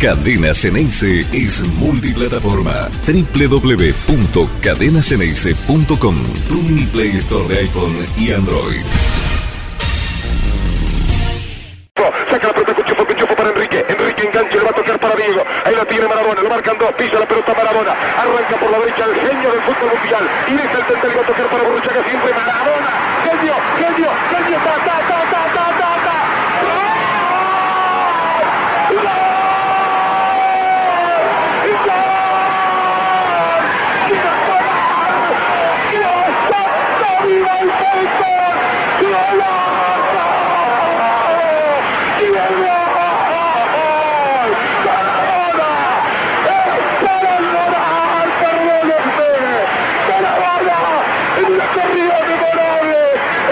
Cadena Ceneice es multiplataforma. www.cadenaceneice.com Tu mini Play Store de iPhone y Android. Saca la pelota Cuchufo, Cuchufo para Enrique. Enrique engancha, le va a tocar para Diego. Ahí la tiene Maradona, lo marcan dos, pisa la pelota Maradona. Arranca por la derecha el genio del fútbol mundial. Y deja el centro, va a tocar para Borruchaga siempre Maradona. Genio, genio, genio, ta, ta, ta, ta, ta, ta, ta. ¡Gol! ¡Gol! En una corrida memorable,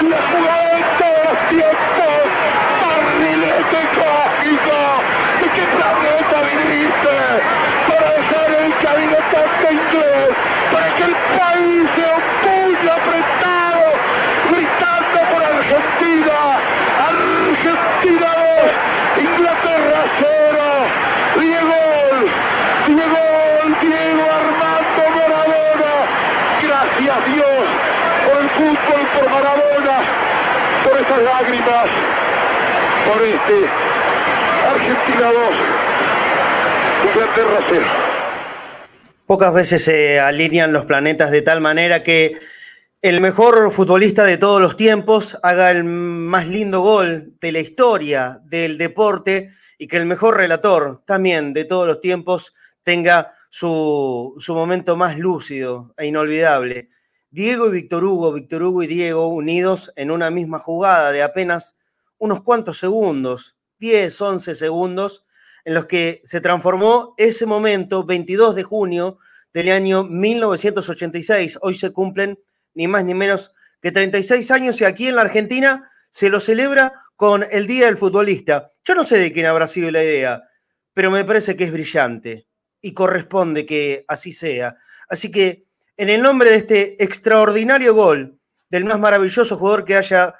en la jugada de todos los tiempos, barrilete cósmico, ¿de qué planeta viniste? Para dejar el camino tan inglés, para que el país se opulle apretado, gritando por Argentina, Argentina 2, Inglaterra 0, Diego, Diego, Diego Armando Maradona, gracias Dios por el fútbol, por Maradona, lágrimas, por este Argentina 2, Inglaterra 0. Pocas veces se alinean los planetas de tal manera que el mejor futbolista de todos los tiempos haga el más lindo gol de la historia del deporte y que el mejor relator también de todos los tiempos tenga su, su momento más lúcido e inolvidable. Diego y Víctor Hugo, Víctor Hugo y Diego unidos en una misma jugada de apenas unos cuantos segundos, 10, 11 segundos, en los que se transformó ese momento, 22 de junio del año 1986. Hoy se cumplen ni más ni menos que 36 años y aquí en la Argentina se lo celebra con el Día del Futbolista. Yo no sé de quién habrá sido la idea, pero me parece que es brillante y corresponde que así sea. Así que en el nombre de este extraordinario gol del más maravilloso jugador que haya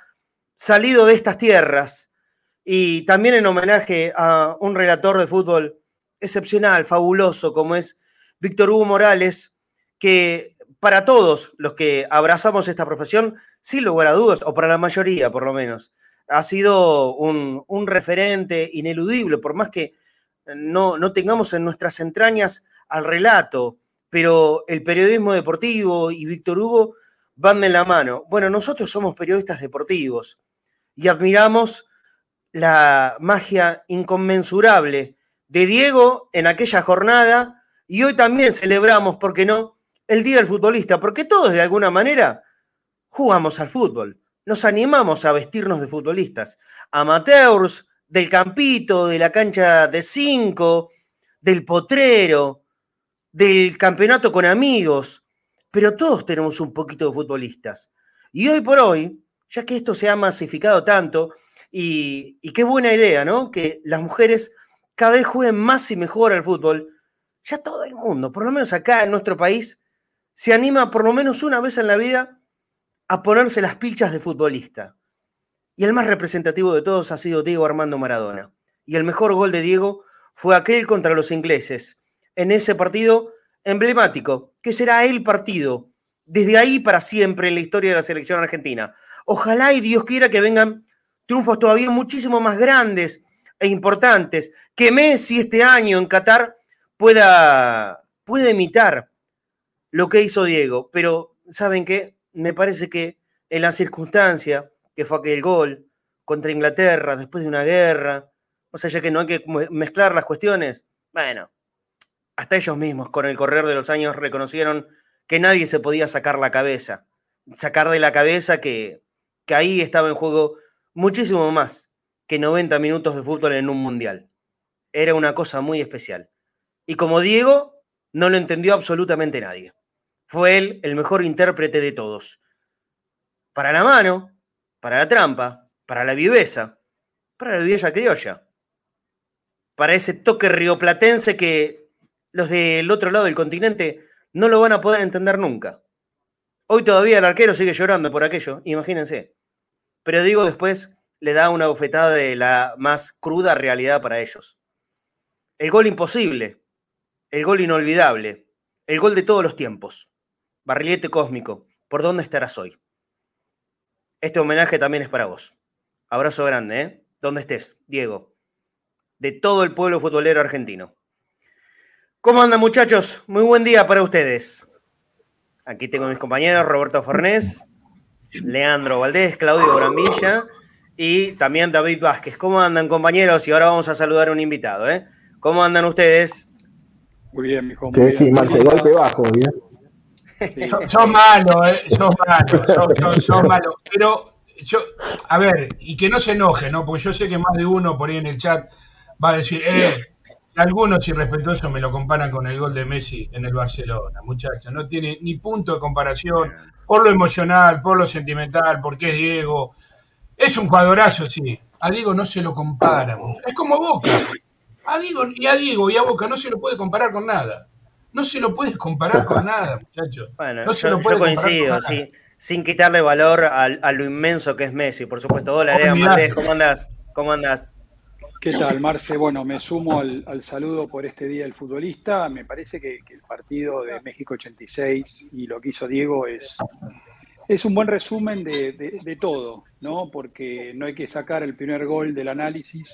salido de estas tierras. Y también en homenaje a un relator de fútbol excepcional, fabuloso, como es Víctor Hugo Morales, que para todos los que abrazamos esta profesión, sin lugar a dudas, o para la mayoría por lo menos, ha sido un, referente ineludible, por más que no tengamos en nuestras entrañas al relato, pero el periodismo deportivo y Víctor Hugo van de la mano. Bueno, nosotros somos periodistas deportivos y admiramos la magia inconmensurable de Diego en aquella jornada y hoy también celebramos, ¿por qué no?, el Día del Futbolista, porque todos de alguna manera jugamos al fútbol, nos animamos a vestirnos de futbolistas, amateurs, del campito, de la cancha de cinco, del potrero, del campeonato con amigos, pero todos tenemos un poquito de futbolistas. Y hoy por hoy, ya que esto se ha masificado tanto, y, qué buena idea, ¿no? Que las mujeres cada vez jueguen más y mejor al fútbol. Ya todo el mundo, por lo menos acá en nuestro país, se anima por lo menos una vez en la vida a ponerse las pilchas de futbolista. Y el más representativo de todos ha sido Diego Armando Maradona. Y el mejor gol de Diego fue aquel contra los ingleses, en ese partido emblemático, que será el partido desde ahí para siempre en la historia de la selección argentina. Ojalá y Dios quiera que vengan triunfos todavía muchísimo más grandes e importantes, que Messi este año en Qatar pueda, pueda imitar lo que hizo Diego. Pero, ¿saben qué? Me parece que en la circunstancia que fue aquel gol contra Inglaterra después de una guerra, o sea, ya que no hay que mezclar las cuestiones, bueno, hasta ellos mismos con el correr de los años reconocieron que nadie se podía sacar la cabeza, sacar de la cabeza que, que ahí estaba en juego muchísimo más que 90 minutos de fútbol en un mundial. Era una cosa muy especial. Y como Diego, no lo entendió absolutamente nadie. Fue él el mejor intérprete de todos. Para la mano, para la trampa, para la viveza, para la viveza criolla, para ese toque rioplatense que los del otro lado del continente no lo van a poder entender nunca. Hoy todavía el arquero sigue llorando por aquello, imagínense. Pero digo, después le da una bofetada de la más cruda realidad para ellos. el gol imposible, el gol inolvidable, el gol de todos los tiempos. Barrilete cósmico, ¿por dónde estarás hoy? Este homenaje también es para vos. Abrazo grande, ¿eh? Donde estés, Diego. De todo el pueblo futbolero argentino. ¿Cómo andan, muchachos? Muy buen día para ustedes. Aquí tengo a mis compañeros Roberto Fornés, Leandro Valdés, Claudio Brambilla y también David Vázquez. ¿Cómo andan, compañeros? Y ahora vamos a saludar a un invitado, ¿eh? ¿Cómo andan ustedes? Muy bien, mijo. Que sí, Marce, golpe bajo, ¿bien? Son, malos, ¿eh? Son malos, son, malos. Pero yo, a ver, y que no se enoje, ¿no? Porque yo sé que más de uno por ahí en el chat va a decir, eh, algunos irrespetuosos me lo comparan con el gol de Messi en el Barcelona, muchachos. No tiene ni punto de comparación por lo emocional, por lo sentimental, porque es Diego. Es un jugadorazo, sí. A Diego no se lo compara. Es como Boca. A Diego, y a Diego y a Boca no se lo puede comparar con nada. No se lo puede comparar con nada, muchachos. Bueno, no se yo, lo puede coincido, sí, sin quitarle valor a, lo inmenso que es Messi, por supuesto. Hola, Lea ¿cómo andás? ¿Cómo andás? ¿Qué tal, Marce? Bueno, me sumo al, saludo por este Día del Futbolista. Me parece que, el partido de México 86 y lo que hizo Diego es, un buen resumen de, de, todo, ¿no? Porque no hay que sacar el primer gol del análisis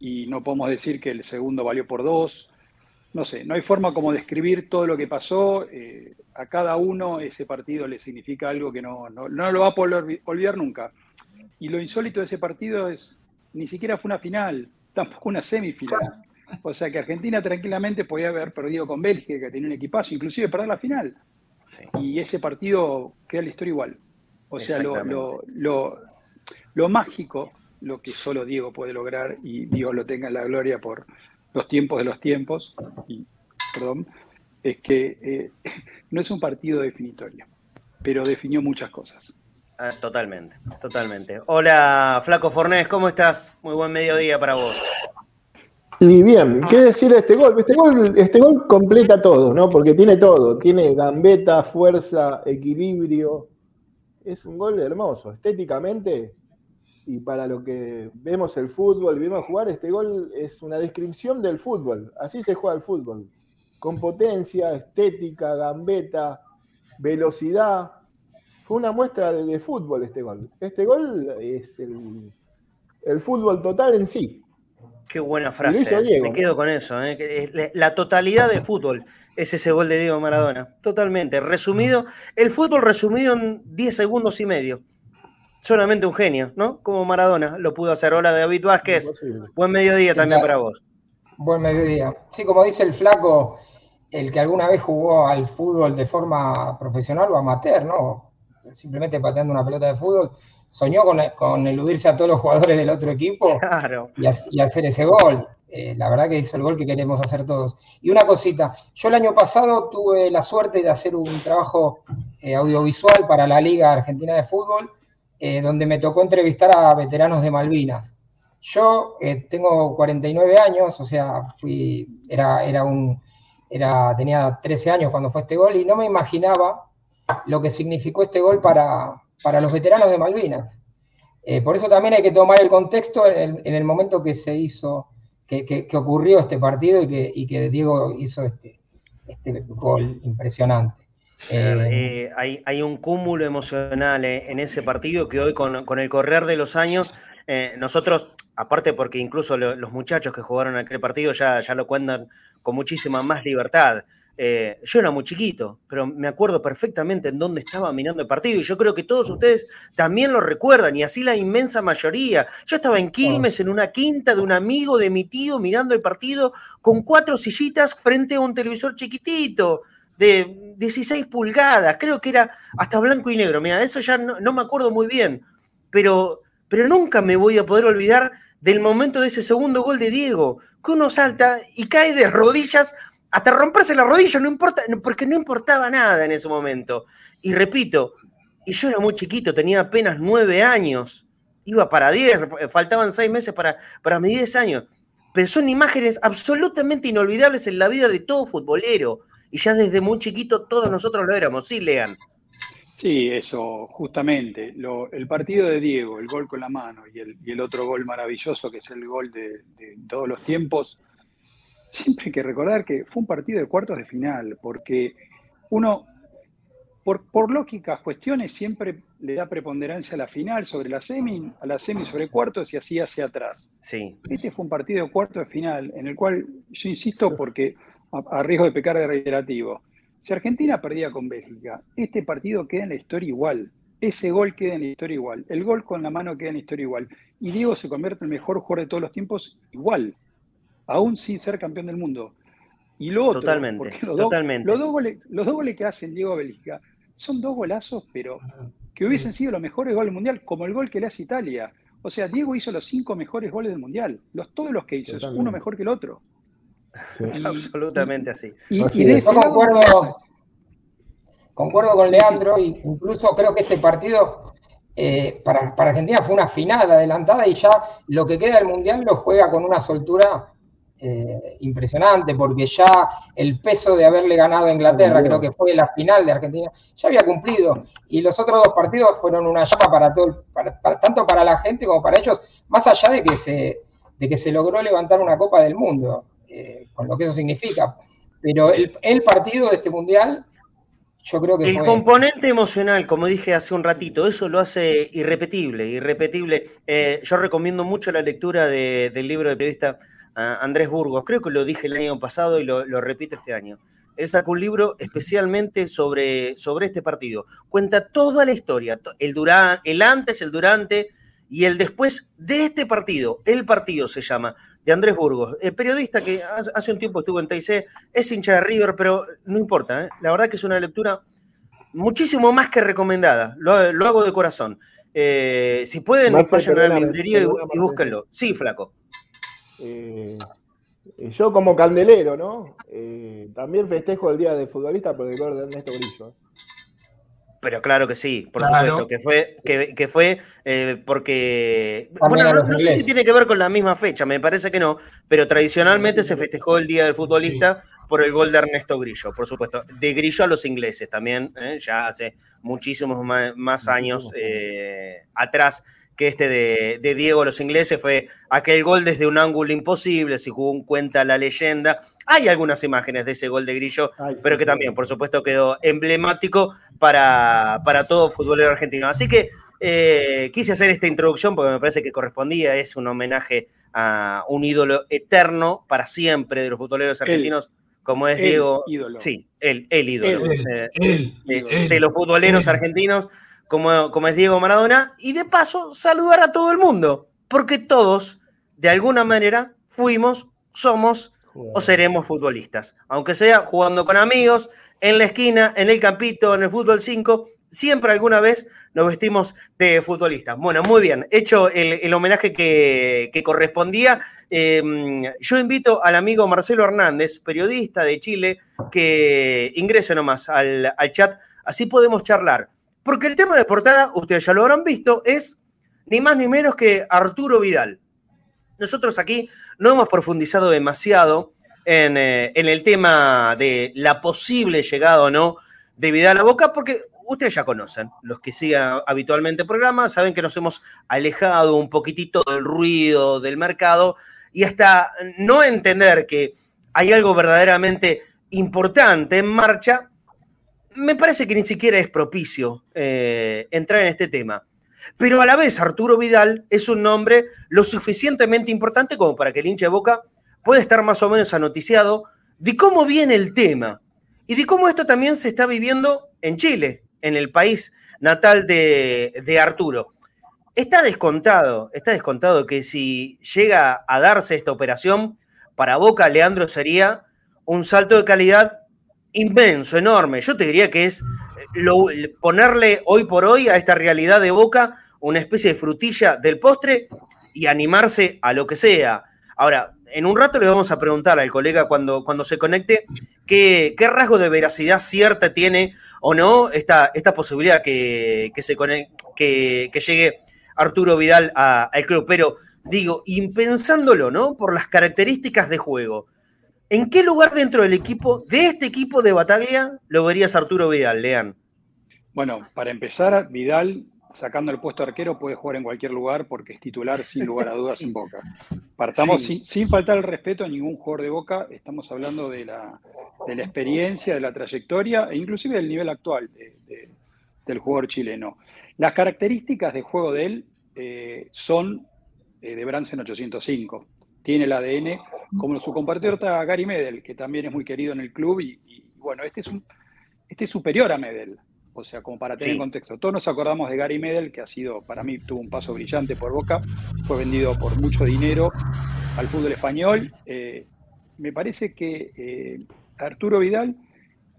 y no podemos decir que el segundo valió por dos. No sé, no hay forma como describir todo lo que pasó. Eh, a cada uno ese partido le significa algo que no, no, no lo va a poder olvidar nunca. Y lo insólito de ese partido es ni siquiera fue una final, tampoco una semifinal. O sea que Argentina tranquilamente podía haber perdido con Bélgica, que tenía un equipazo, inclusive perder la final. Y ese partido queda la historia igual. O sea, lo, lo, mágico, lo que solo Diego puede lograr, y Dios lo tenga en la gloria por los tiempos de los tiempos, y, perdón, es que eh, no es un partido definitorio, pero definió muchas cosas. Ah, totalmente, totalmente. Hola, Flaco Fornés, ¿cómo estás? Muy buen mediodía para vos. Y bien, ¿qué decir de este gol? Este gol, este gol completa todo, ¿no? Porque tiene todo. Tiene gambeta, fuerza, equilibrio. Es un gol hermoso. Estéticamente, y para lo que vemos el fútbol, vimos jugar, este gol es una descripción del fútbol. Así se juega el fútbol. Con potencia, estética, gambeta, velocidad, fue una muestra de, fútbol este gol. Este gol es el, fútbol total en sí. Qué buena frase. ¿eh? Me quedo con eso. ¿eh? La totalidad de fútbol es ese gol de Diego Maradona. Totalmente. Resumido, el fútbol resumido en 10 segundos y medio. Solamente un genio, ¿no? Como Maradona lo pudo hacer. Hola, David Vázquez. Buen mediodía también para vos. Buen mediodía. Sí, como dice el flaco, el que alguna vez jugó al fútbol de forma profesional o amateur, ¿no? Simplemente pateando una pelota de fútbol, soñó con, eludirse a todos los jugadores del otro equipo y, hacer ese gol. Eh, la verdad que hizo el gol que queremos hacer todos. Y una cosita, yo el año pasado tuve la suerte de hacer un trabajo eh, audiovisual para la Liga Argentina de Fútbol, eh, donde me tocó entrevistar a veteranos de Malvinas. Yo tengo 49 años, o sea, fui, era, era un, era, tenía 13 años cuando fue este gol y no me imaginaba lo que significó este gol para, los veteranos de Malvinas. Eh, por eso también hay que tomar el contexto en el, momento que se hizo, que, ocurrió este partido y que, Diego hizo este, este gol impresionante. Eh, hay, hay, un cúmulo emocional eh, en ese partido que hoy con, el correr de los años, nosotros, aparte porque incluso los muchachos que jugaron aquel partido ya, ya lo cuentan con muchísima más libertad. Eh, yo era muy chiquito, pero me acuerdo perfectamente en dónde estaba mirando el partido y yo creo que todos ustedes también lo recuerdan y así la inmensa mayoría. Yo estaba en Quilmes, en una quinta de un amigo de mi tío mirando el partido con cuatro sillitas frente a un televisor chiquitito de 16 pulgadas, creo que era hasta blanco y negro. Mira, eso ya no, me acuerdo muy bien, pero, pero nunca me voy a poder olvidar del momento de ese segundo gol de Diego, que uno salta y cae de rodillas hasta romperse la rodilla, no importa, porque no importaba nada en ese momento. Y repito, y yo era muy chiquito, tenía apenas nueve años, iba para diez, faltaban seis meses para, para mis diez años. Pero son imágenes absolutamente inolvidables en la vida de todo futbolero. Y ya desde muy chiquito todos nosotros lo éramos. Sí, Lean. Sí, eso, justamente. el partido de Diego, el gol con la mano y el, otro gol maravilloso que es el gol de todos los tiempos, siempre hay que recordar que fue un partido de cuartos de final, porque uno, por, por lógicas cuestiones, siempre le da preponderancia a la final sobre la semi, a la semi sobre cuartos y así hacia atrás. Sí. Este fue un partido de cuartos de final, en el cual yo insisto porque, a, a riesgo de pecar de reiterativo, si Argentina perdía con Bélgica, este partido queda en la historia igual. Ese gol queda en la historia igual. El gol con la mano queda en la historia igual. Y Diego se convierte en el mejor jugador de todos los tiempos igual, aún sin ser campeón del mundo. Y lo otro, Totalmente, porque los, totalmente. Dos, los, dos goles, los dos goles que hacen Diego a Bélgica son dos golazos, pero que hubiesen sido los mejores goles del Mundial, como el gol que le hace Italia. O sea, Diego hizo los cinco mejores goles del Mundial. Los, todos los que hizo, Totalmente. es uno mejor que el otro. Es Y- absolutamente así. Y, Así y de ese lado- concuerdo con Leandro, y incluso creo que este partido eh, para, para Argentina fue una final adelantada y ya lo que queda del Mundial lo juega con una soltura eh, impresionante, porque ya el peso de haberle ganado a Inglaterra, creo que fue la final de Argentina, ya había cumplido. Y los otros dos partidos fueron una llama para todo, el- para- para- tanto para la gente como para ellos, más allá de que se, de que se logró levantar una Copa del Mundo, eh, con lo que eso significa. Pero el, el partido de este Mundial, yo creo que El fue... componente emocional, como dije hace un ratito, eso lo hace irrepetible, irrepetible. Eh, yo recomiendo mucho la lectura de- del libro del periodista Andrés Burgos, creo que lo dije el año pasado y lo, lo repito este año. Él sacó un libro especialmente sobre, sobre este partido. Cuenta toda la historia, to- el, dura- el antes, el durante y el después de este partido. El partido se llama, de Andrés Burgos, el periodista que hace un tiempo estuvo en TIC, es hincha de River, pero no importa, ¿eh? la verdad que es una lectura muchísimo más que recomendada, lo, lo hago de corazón. Eh, si pueden, vayan a la librería y, y búsquenlo. Sí, flaco. Eh, eh, yo como candelero, ¿no? Eh, también festejo el día del futbolista por el gol de Ernesto Grillo. Pero claro que sí, por Claro. supuesto, que fue, que, que fue eh, porque. También Bueno, no, sé si tiene que ver con la misma fecha, me parece que no, pero tradicionalmente se festejó el Día del Futbolista por el gol de Ernesto Grillo, por supuesto. De Grillo a los ingleses también, ¿eh? ya hace muchísimos más, años eh, atrás que este de, de Diego los ingleses fue aquel gol desde un ángulo imposible, según cuenta la leyenda. Hay algunas imágenes de ese gol de Grillo Ay, pero que también, por supuesto, quedó emblemático para, para todo futbolero argentino. Así que eh, quise hacer esta introducción porque me parece que correspondía, es un homenaje a un ídolo eterno para siempre de los futboleros argentinos, como es El Diego. ídolo. Sí, el, el ídolo. Eh, él, de, los futboleros argentinos, como, como es Diego Maradona, y de paso saludar a todo el mundo, porque todos, de alguna manera, fuimos, somos o seremos futbolistas. Aunque sea jugando con amigos, en la esquina, en el campito, en el fútbol 5, siempre alguna vez nos vestimos de futbolistas. Bueno, muy bien, hecho el, el homenaje que, que correspondía, eh, yo invito al amigo Marcelo Hernández, periodista de Chile, que ingrese nomás al, al chat, así podemos charlar. Porque el tema de portada, ustedes ya lo habrán visto, es ni más ni menos que Arturo Vidal. Nosotros aquí no hemos profundizado demasiado en, eh, en el tema de la posible llegada o no de Vidal a Boca, porque ustedes ya conocen, los que sigan habitualmente el programa, saben que nos hemos alejado un poquitito del ruido del mercado y hasta no entender que hay algo verdaderamente importante en marcha, me parece que ni siquiera es propicio eh, entrar en este tema. Pero a la vez Arturo Vidal es un nombre lo suficientemente importante como para que el hincha de Boca pueda estar más o menos anoticiado de cómo viene el tema y de cómo esto también se está viviendo en Chile, en el país natal de, de Arturo. Está descontado, está descontado que si llega a darse esta operación, para Boca, Leandro, sería un salto de calidad inmenso, enorme. Yo te diría que es lo- ponerle hoy por hoy a esta realidad de Boca una especie de frutilla del postre y animarse a lo que sea. Ahora, en un rato le vamos a preguntar al colega cuando, cuando se conecte qué, qué rasgo de veracidad cierta tiene o no esta, esta posibilidad que, que, se que, llegue Arturo Vidal al club. Pero digo, impensándolo, ¿no? Por las características de juego. ¿En qué lugar dentro del equipo, de este equipo de Bataglia, lo verías Arturo Vidal, Lean? Bueno, para empezar, Vidal sacando el puesto de arquero, puede jugar en cualquier lugar porque es titular sin lugar a dudas en Boca. Partamos sin, faltar el respeto a ningún jugador de Boca, estamos hablando de la, experiencia, de la trayectoria e inclusive del nivel actual del jugador chileno. Las características de juego de él eh, son eh, de Bransen 805. Tiene el ADN, como su compatriota Gary Medel, que también es muy querido en el club y, bueno, este es, un, este es superior a Medel. O sea, como para tener contexto. Todos nos acordamos de Gary Medel, que ha sido, para mí, tuvo un paso brillante por Boca, fue vendido por mucho dinero al fútbol español. Eh, me parece que eh, Arturo Vidal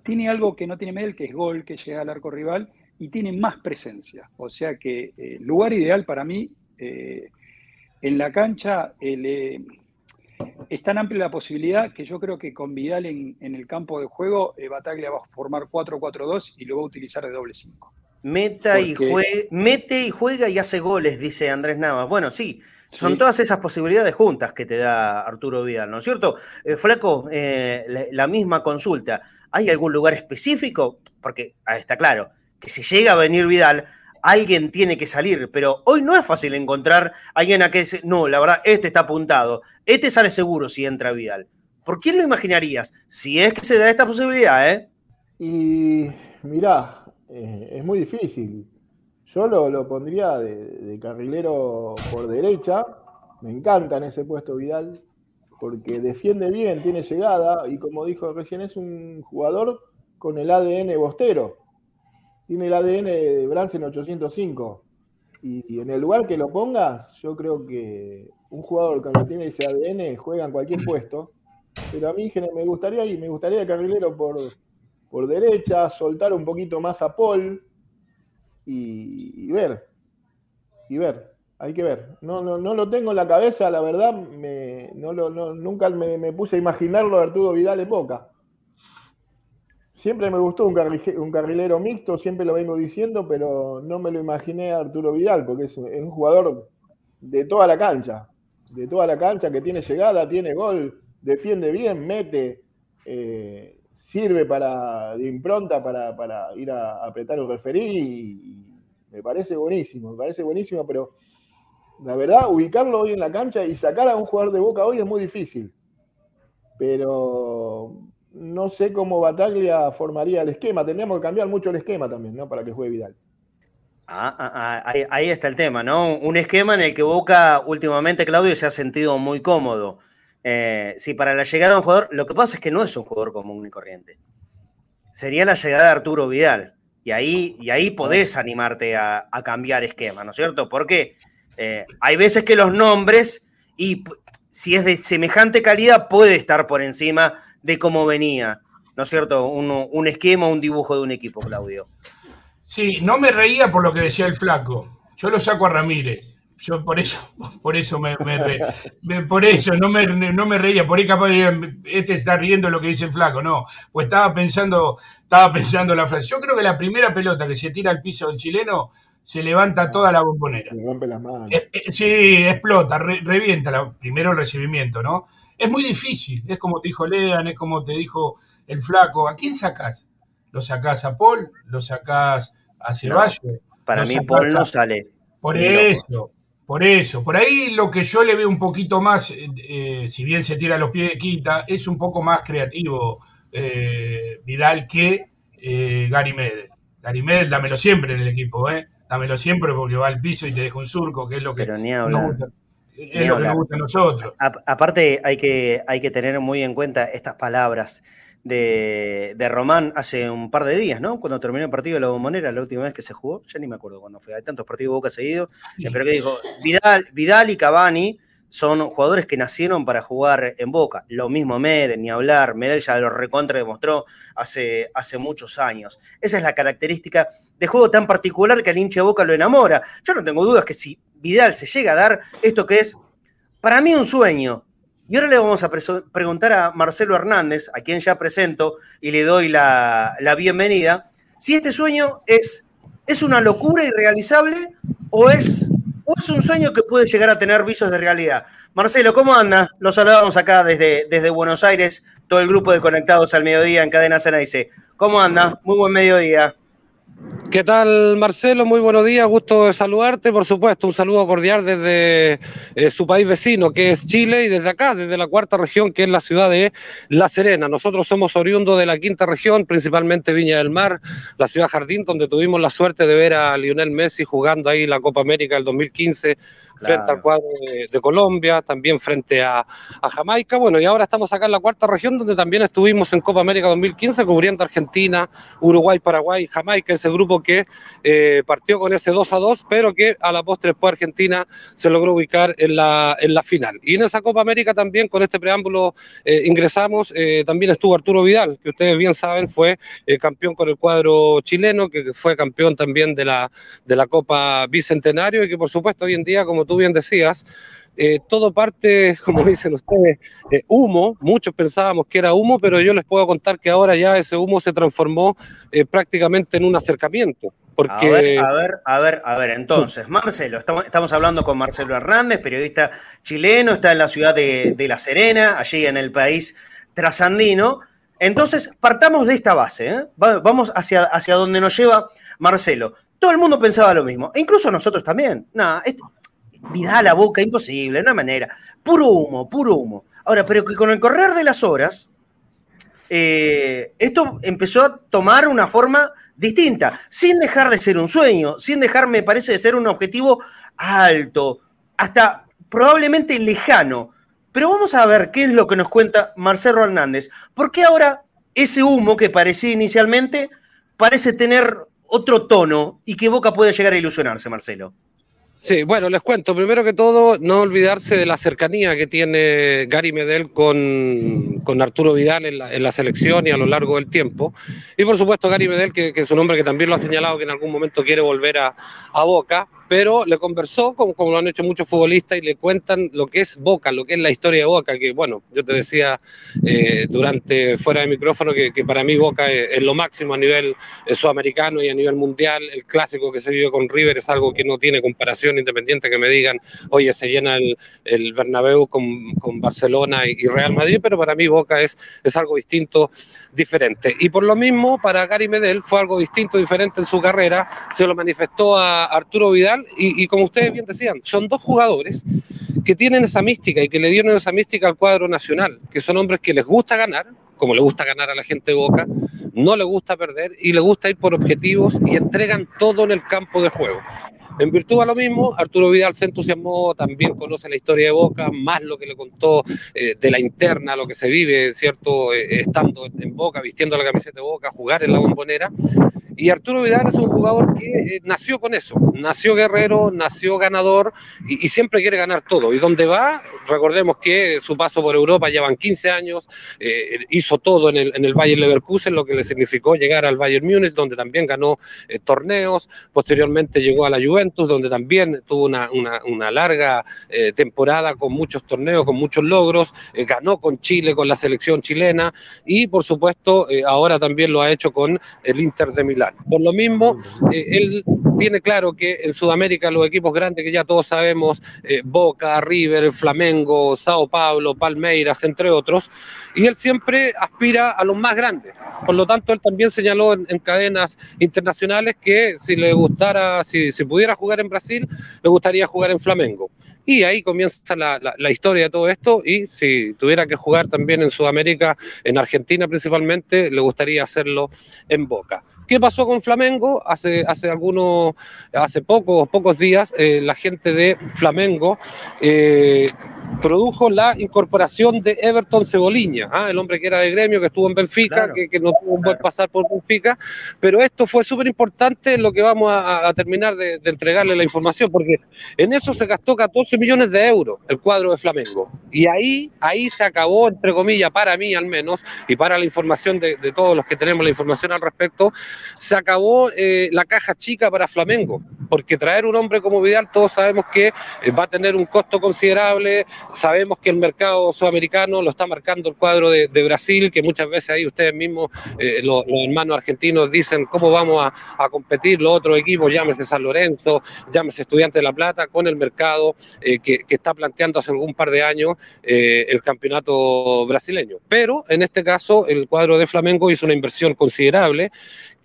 tiene algo que no tiene Medel, que es gol, que llega al arco rival, y tiene más presencia. O sea que el eh, lugar ideal para mí, en la cancha, es tan amplia la posibilidad que yo creo que con Vidal en, el campo de juego, eh, Bataglia va a formar 4-4-2 y lo va a utilizar de doble 5. Meta y mete y juega y hace goles, dice Andrés Navas. Bueno, sí, son todas esas posibilidades juntas que te da Arturo Vidal, ¿no es cierto? Eh, Flaco, eh, la, misma consulta. ¿Hay algún lugar específico? Porque ah, está claro que si llega a venir Vidal, alguien tiene que salir, pero hoy no es fácil encontrar a alguien a que no, la verdad, este está apuntado, este sale seguro si entra Vidal. ¿Por quién lo imaginarías? Si es que se da esta posibilidad, ¿eh? Y mirá, eh, es muy difícil. Yo lo, pondría de, carrilero por derecha. Me encanta en ese puesto Vidal, porque defiende bien, tiene llegada y como dijo recién, es un jugador con el ADN bostero tiene el ADN de Bransen 805. Y, en el lugar que lo pongas, yo creo que un jugador que tiene ese ADN juega en cualquier puesto. Pero a mí me gustaría y me gustaría carrilero por, por derecha, soltar un poquito más a Paul y, ver. Y ver. Hay que ver. No, no, no lo tengo en la cabeza, la verdad, me, no lo, nunca me, me, puse a imaginarlo a Arturo Vidal de poca. Siempre me gustó un, carrilero mixto, siempre lo vengo diciendo, pero no me lo imaginé a Arturo Vidal, porque es un, jugador de toda la cancha, de toda la cancha que tiene llegada, tiene gol, defiende bien, mete, eh, sirve para de impronta para, ir a, apretar el referí y, me parece buenísimo, me parece buenísimo, pero la verdad, ubicarlo hoy en la cancha y sacar a un jugador de boca hoy es muy difícil. Pero no sé cómo Bataglia formaría el esquema. Tendríamos que cambiar mucho el esquema también, ¿no? Para que juegue Vidal. Ah, ah, ah ahí, está el tema, ¿no? Un esquema en el que Boca últimamente, Claudio, se ha sentido muy cómodo. Eh, sí, para la llegada de un jugador, lo que pasa es que no es un jugador común y corriente. Sería la llegada de Arturo Vidal. Y ahí, y ahí podés animarte a, cambiar esquema, ¿no es cierto? Porque eh, hay veces que los nombres, y si es de semejante calidad, puede estar por encima de cómo venía, ¿no es cierto? Un, un esquema, un dibujo de un equipo, Claudio. Sí, no me reía por lo que decía el flaco. Yo lo saco a Ramírez. Yo por eso, por eso me, por eso no me, no me reía, por ahí capaz de, este está riendo lo que dice el flaco, no, pues estaba pensando, estaba pensando la frase. Yo creo que la primera pelota que se tira al piso del chileno se levanta toda la bombonera. Se rompe las manos. Eh, eh, sí, explota, revienta primero el recibimiento, ¿no? Es muy difícil, es como te dijo Lean, es como te dijo el flaco. ¿A quién sacás? ¿Lo sacás a Paul? ¿Lo sacás a Ceballos? para mí Paul no sale. Por eso, por eso. Por ahí lo que yo le veo un poquito más, eh, eh, si bien se tira los pies de quita, es un poco más creativo eh, Vidal que Gary Medel. Gary Medel, dámelo siempre en el equipo, ¿eh? Dámelo siempre porque va al piso y te deja un surco, que es lo que Pero ni hablar es lo que nos gusta a nosotros. aparte, hay que, hay que tener muy en cuenta estas palabras de, Román hace un par de días, ¿no? Cuando terminó el partido de la Bombonera, la última vez que se jugó, ya ni me acuerdo cuándo fue, hay tantos partidos de Boca seguidos, pero que dijo, Vidal, Vidal y Cavani son jugadores que nacieron para jugar en Boca. Lo mismo Medel, ni hablar, Medel ya lo recontra demostró hace, hace muchos años. Esa es la característica de juego tan particular que al hincha de Boca lo enamora. Yo no tengo dudas que si Vidal se llega a dar esto que es para mí un sueño. Y ahora le vamos a preguntar a Marcelo Hernández, a quien ya presento y le doy la, bienvenida, si este sueño es, es una locura irrealizable o es, es un sueño que puede llegar a tener visos de realidad. Marcelo, ¿cómo anda? Lo saludamos acá desde, desde Buenos Aires, todo el grupo de Conectados al Mediodía en Cadena Cena dice, ¿cómo anda? Muy buen mediodía. ¿Qué tal, Marcelo? Muy buenos días, gusto de saludarte. Por supuesto, un saludo cordial desde eh, su país vecino, que es Chile, y desde acá, desde la cuarta región, que es la ciudad de La Serena. Nosotros somos oriundos de la quinta región, principalmente Viña del Mar, la ciudad Jardín, donde tuvimos la suerte de ver a Lionel Messi jugando ahí la Copa América del 2015 frente al cuadro de, Colombia, también frente a, Jamaica. Bueno, y ahora estamos acá en la cuarta región, donde también estuvimos en Copa América 2015, cubriendo Argentina, Uruguay, Paraguay, Jamaica, ese grupo que eh, partió con ese 2 a 2, pero que a la postre después Argentina se logró ubicar en la, en la final. Y en esa Copa América también, con este preámbulo, eh, ingresamos, eh, también estuvo Arturo Vidal, que ustedes bien saben fue campeón con el cuadro chileno, que fue campeón también de la, de la Copa Bicentenario y que por supuesto hoy en día, como tú bien decías, eh, todo parte, como dicen ustedes, eh, humo. Muchos pensábamos que era humo, pero yo les puedo contar que ahora ya ese humo se transformó eh, prácticamente en un acercamiento. Porque... A ver, a ver, a ver, entonces, Marcelo, estamos, hablando con Marcelo Hernández, periodista chileno, está en la ciudad de, La Serena, allí en el país trasandino. Entonces, partamos de esta base, vamos hacia, hacia donde nos lleva Marcelo. Todo el mundo pensaba lo mismo, e incluso nosotros también. Nada, Vidal a la boca, imposible, de una manera. Puro humo, puro humo. Ahora, pero que con el correr de las horas, eh, esto empezó a tomar una forma distinta, sin dejar de ser un sueño, sin dejar, me parece, de ser un objetivo alto, hasta probablemente lejano. Pero vamos a ver qué es lo que nos cuenta Marcelo Hernández. ¿Por qué ahora ese humo que parecía inicialmente parece tener otro tono y que Boca puede llegar a ilusionarse, Marcelo? Sí, bueno, les cuento. Primero que todo, no olvidarse de la cercanía que tiene Gary Medel con, con Arturo Vidal en la, en la, selección y a lo largo del tiempo. Y por supuesto, Gary Medel, que, que, es un hombre que también lo ha señalado que en algún momento quiere volver a, a Boca pero le conversó, como, como lo han hecho muchos futbolistas, y le cuentan lo que es Boca, lo que es la historia de Boca, que bueno, yo te decía eh, durante fuera de micrófono que, que, para mí Boca es, lo máximo a nivel eh, sudamericano y a nivel mundial. El clásico que se vive con River es algo que no tiene comparación independiente que me digan, oye, se llena el, el Bernabéu con, con Barcelona y, Real Madrid, pero para mí Boca es, es algo distinto, diferente. Y por lo mismo, para Gary Medel fue algo distinto, diferente en su carrera, se lo manifestó a Arturo Vidal y, como ustedes bien decían, son dos jugadores que tienen esa mística y que le dieron esa mística al cuadro nacional, que son hombres que les gusta ganar, como le gusta ganar a la gente Boca, no le gusta perder y le gusta ir por objetivos y entregan todo en el campo de juego. En virtud a lo mismo, Arturo Vidal se entusiasmó, también conoce la historia de Boca, más lo que le contó eh, de la interna, lo que se vive, ¿cierto? Eh, estando en Boca, vistiendo la camiseta de Boca, jugar en la bombonera. Y Arturo Vidal es un jugador que eh, nació con eso, nació guerrero, nació ganador y, siempre quiere ganar todo. Y donde va, recordemos que su paso por Europa llevan 15 años, hizo todo en el, en el Bayern Leverkusen, lo que le significó llegar al Bayern Múnich, donde también ganó torneos, posteriormente llegó a la Juventus, donde también tuvo una, una, larga temporada con muchos torneos, con muchos logros, ganó con Chile, con la selección chilena y por supuesto ahora también lo ha hecho con el Inter de Milán. Por lo mismo, eh, él tiene claro que en Sudamérica los equipos grandes que ya todos sabemos, eh, Boca, River, Flamengo, Sao Paulo, Palmeiras, entre otros, y él siempre aspira a los más grandes. Por lo tanto, él también señaló en, cadenas internacionales que si le gustara, si, si, pudiera jugar en Brasil, le gustaría jugar en Flamengo. Y ahí comienza la, la, historia de todo esto. Y si tuviera que jugar también en Sudamérica, en Argentina principalmente, le gustaría hacerlo en Boca. ¿Qué pasó con Flamengo? Hace, hace algunos, hace pocos, pocos días, eh, la gente de Flamengo eh, produjo la incorporación de Everton Ceboliña, ¿ah? el hombre que era de gremio, que estuvo en Benfica, que, no tuvo un buen pasar por Benfica, pero esto fue súper importante en lo que vamos a, terminar de, entregarle la información, porque en eso se gastó 14 millones de euros el cuadro de Flamengo. Y ahí, ahí se acabó, entre comillas, para mí al menos, y para la información de, todos los que tenemos la información al respecto, se acabó eh, la caja chica para Flamengo porque traer un hombre como Vidal todos sabemos que eh, va a tener un costo considerable, sabemos que el mercado sudamericano lo está marcando el cuadro de, Brasil, que muchas veces ahí ustedes mismos, eh, los, hermanos argentinos, dicen cómo vamos a, competir los otros equipos, llámese San Lorenzo, llámese Estudiantes de La Plata, con el mercado que, que, está planteando hace algún par de años el campeonato brasileño. Pero en este caso el cuadro de Flamengo hizo una inversión considerable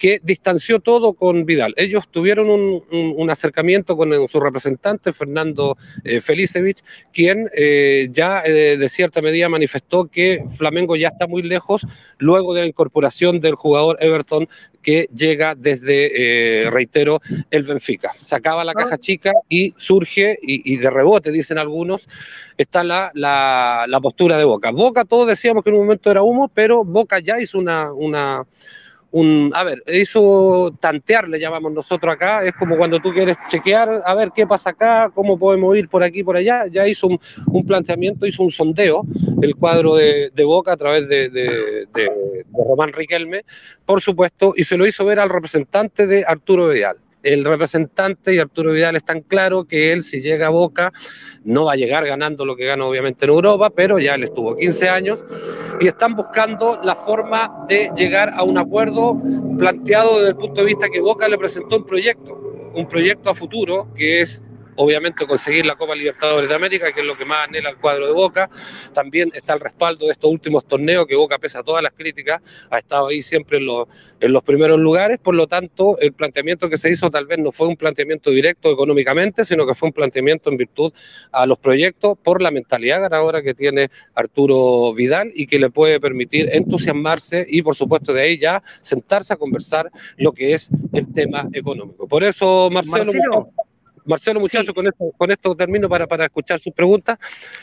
que distanció todo con Vidal. Ellos tuvieron un, acercamiento con su representante, Fernando eh, Felicevich, quien eh, ya eh, de cierta medida manifestó que Flamengo ya está muy lejos luego de la incorporación del jugador Everton que llega desde, reitero, el Benfica. Sacaba la caja chica y surge, y, de rebote, dicen algunos, está la, la, postura de Boca. Boca, todos decíamos que en un momento era humo, pero Boca ya hizo una, una un, a ver, hizo tantear, le llamamos nosotros acá, es como cuando tú quieres chequear, a ver qué pasa acá, cómo podemos ir por aquí, por allá, ya hizo un, planteamiento, hizo un sondeo, el cuadro de, Boca a través de, de, Román Riquelme, por supuesto, y se lo hizo ver al representante de Arturo Vidal el representante y Arturo Vidal están claro que él si llega a Boca no va a llegar ganando lo que gana obviamente en Europa, pero ya él estuvo 15 años y están buscando la forma de llegar a un acuerdo planteado desde el punto de vista que Boca le presentó un proyecto, un proyecto a futuro que es obviamente conseguir la Copa Libertadores de América, que es lo que más anhela el cuadro de Boca. También está el respaldo de estos últimos torneos, que Boca, pese a todas las críticas, ha estado ahí siempre en los, en los primeros lugares. Por lo tanto, el planteamiento que se hizo tal vez no fue un planteamiento directo económicamente, sino que fue un planteamiento en virtud a los proyectos por la mentalidad ganadora que tiene Arturo Vidal y que le puede permitir entusiasmarse y, por supuesto, de ahí ya sentarse a conversar lo que es el tema económico. Por eso, Marcelo Marcelo, muchachos, con, esto, con esto termino para, para escuchar sus preguntas.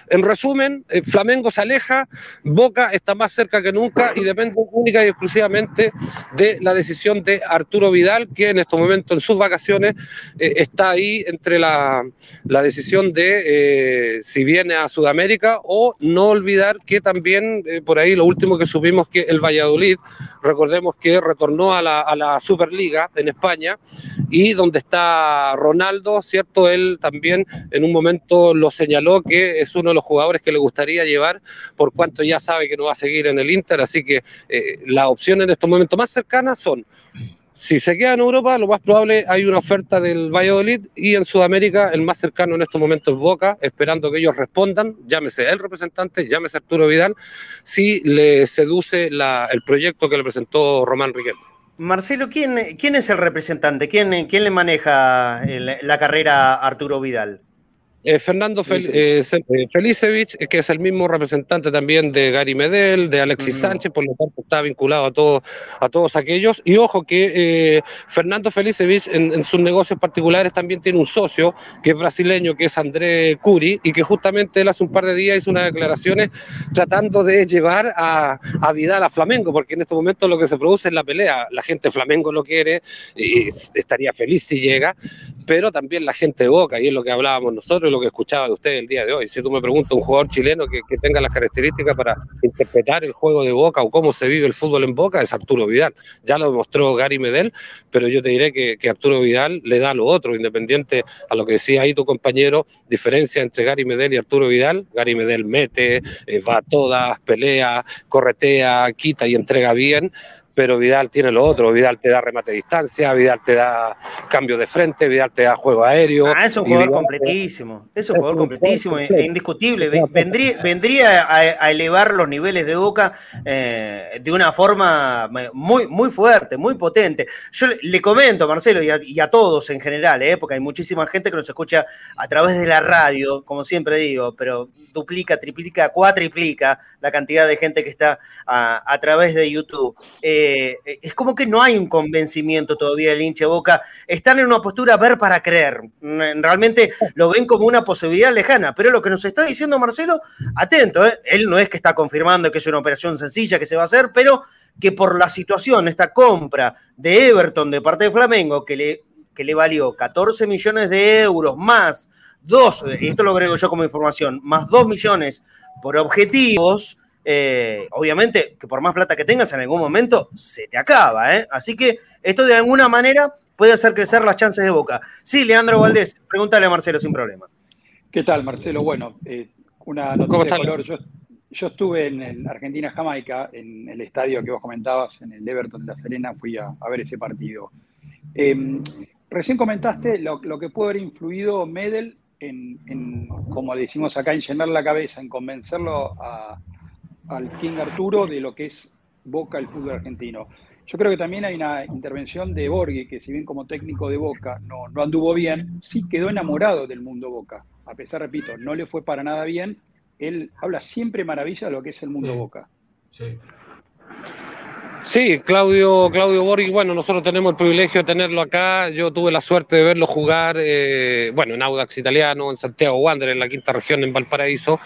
En resumen, eh, Flamengo se aleja, Boca está más cerca que nunca y depende única y exclusivamente de la decisión de Arturo Vidal, que en estos momentos en sus vacaciones eh, está ahí entre la, la decisión de eh, si viene a Sudamérica o no olvidar que también por ahí lo último que supimos que el Valladolid, recordemos que retornó a la, a la Superliga en España y donde está Ronaldo, ¿cierto? Él también en un momento lo señaló que es uno de los jugadores que le gustaría llevar, por cuanto ya sabe que no va a seguir en el Inter, así que eh, las opciones en estos momentos más cercanas son si se queda en Europa, lo más probable hay una oferta del Valladolid y en Sudamérica el más cercano en estos momentos es Boca, esperando que ellos respondan, llámese el representante, llámese Arturo Vidal, si le seduce el proyecto que le presentó Román Riquelme. Marcelo, ¿quién, ¿quién es el representante? ¿Quién, quién le maneja la carrera a Arturo Vidal? Eh, Fernando eh, eh, Felicevich, que es el mismo representante también de Gary Medel, de Alexis Sánchez, por lo tanto está vinculado a, todos a todos aquellos. Y ojo que Fernando Felicevich en, sus negocios particulares también tiene un socio que es brasileño, que es André Curi, y que justamente él hace un par de días hizo unas declaraciones tratando de llevar a, a Vidal a Flamengo, porque en estos momentos lo que se produce es la pelea. La gente de Flamengo lo quiere, y estaría feliz si llega, pero también la gente de Boca, y es lo que hablábamos nosotros, lo que escuchaba de usted el día de hoy. Si tú me preguntas un jugador chileno que, tenga las características para interpretar el juego de Boca o cómo se vive el fútbol en Boca, es Arturo Vidal. Ya lo demostró Gary Medel, pero yo te diré que, Arturo Vidal le da lo otro, independiente a lo que decía ahí tu compañero, diferencia entre Gary Medel y Arturo Vidal. Gary Medel mete, eh, va a todas, pelea, corretea, quita y entrega bien pero Vidal tiene lo otro, Vidal te da remate a distancia, Vidal te da cambio de frente, Vidal te da juego aéreo. Ah, es un jugador completísimo, es un jugador completísimo, e indiscutible. Vendría, vendría a, elevar los niveles de Boca eh, de una forma muy, muy fuerte, muy potente. Yo le, comento, Marcelo, y a, todos en general, eh, porque hay muchísima gente que nos escucha a través de la radio, como siempre digo, pero duplica, triplica, cuatriplica la cantidad de gente que está a, través de YouTube. Eh, eh, es como que no hay un convencimiento todavía del hinche Boca. Están en una postura ver para creer. Mm, realmente lo ven como una posibilidad lejana. Pero lo que nos está diciendo Marcelo, atento, ¿eh? él no es que está confirmando que es una operación sencilla que se va a hacer, pero que por la situación, esta compra de Everton de parte de Flamengo, que le, que le valió 14 millones de euros más dos, y esto lo agrego yo como información, más 2 millones por objetivos, eh, obviamente que por más plata que tengas en algún momento se te acaba. ¿eh? Así que esto de alguna manera puede hacer crecer las chances de Boca. Sí, Leandro Valdés, pregúntale a Marcelo sin problema. ¿Qué tal, Marcelo? Bueno, eh, una noticia de color. Yo, yo estuve en, Argentina-Jamaica, en el estadio que vos comentabas, en el Everton de La Serena, fui a, ver ese partido. Em, recién comentaste lo, que pudo haber influido Medel en, como decimos acá, en llenar la cabeza, en convencerlo al King Arturo de lo que es Boca el fútbol argentino. Yo creo que también hay una intervención de Borghi, que si bien como técnico de Boca no, no anduvo bien, sí quedó enamorado del mundo Boca. A pesar, repito, no le fue para nada bien, él habla siempre maravilla de lo que es el mundo Boca. Sí. Sí, Claudio, Claudio Borghi, bueno, nosotros tenemos el privilegio de tenerlo acá. Yo tuve la suerte de verlo jugar, eh, bueno, en Audax Italiano, en Santiago Wander, en la quinta región, en Valparaíso.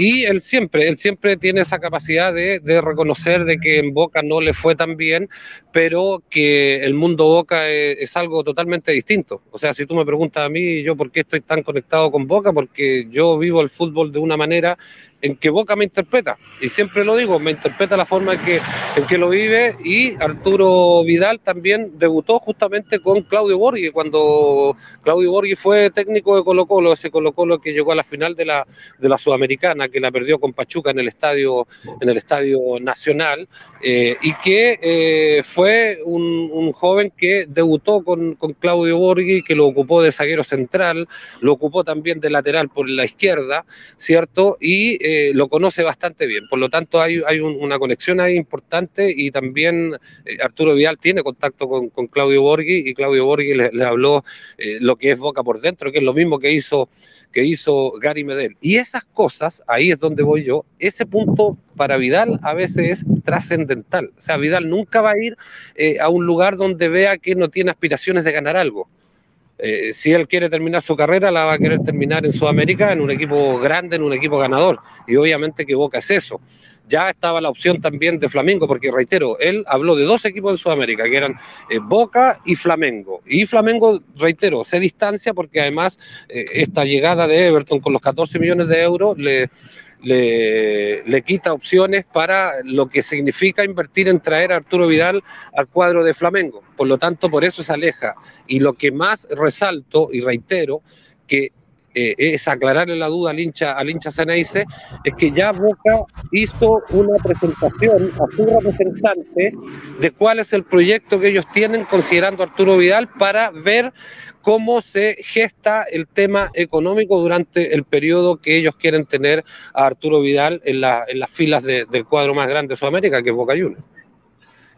Y él siempre, él siempre tiene esa capacidad de, reconocer de que en Boca no le fue tan bien, pero que el mundo Boca es, es, algo totalmente distinto. O sea, si tú me preguntas a mí, yo por qué estoy tan conectado con Boca, porque yo vivo el fútbol de una manera en que Boca me interpreta. Y siempre lo digo, me interpreta la forma en que, en que lo vive. Y Arturo Vidal también debutó justamente con Claudio Borghi, cuando Claudio Borghi fue técnico de Colo Colo, ese Colo Colo que llegó a la final de la, de la Sudamericana, que la perdió con Pachuca en el Estadio, en el estadio Nacional, eh, y que eh, fue un, un, joven que debutó con, con Claudio Borghi, que lo ocupó de zaguero central, lo ocupó también de lateral por la izquierda, ¿cierto? Y eh, lo conoce bastante bien. Por lo tanto, hay, hay una conexión ahí importante y también eh, Arturo Vidal tiene contacto con, Claudio Borghi y Claudio Borghi le, habló eh, lo que es Boca por dentro, que es lo mismo que hizo, que hizo Gary Medel. Y esas cosas, ahí es donde voy yo, ese punto para Vidal a veces es trascendental. O sea, Vidal nunca va a ir a un lugar donde vea que no tiene aspiraciones de ganar algo eh, si él quiere terminar su carrera, la va a querer terminar en Sudamérica, en un equipo grande, en un equipo ganador. Y obviamente que Boca es eso. Ya estaba la opción también de Flamengo, porque reitero, él habló de dos equipos en Sudamérica, que eran eh, Boca y Flamengo. Y Flamengo, reitero, se distancia porque además eh, esta llegada de Everton con los 14 millones de euros le le, quita opciones para lo que significa invertir en traer a Arturo Vidal al cuadro de Flamengo. Por lo tanto, por eso se aleja. Y lo que más resalto y reitero, que eh, es aclararle la duda al hincha, al hincha Ceneice, es que ya Boca hizo una presentación a su representante de cuál es el proyecto que ellos tienen considerando a Arturo Vidal para ver cómo se gesta el tema económico durante el periodo que ellos quieren tener a Arturo Vidal en, las filas del cuadro más grande de Sudamérica, que es Boca Juniors.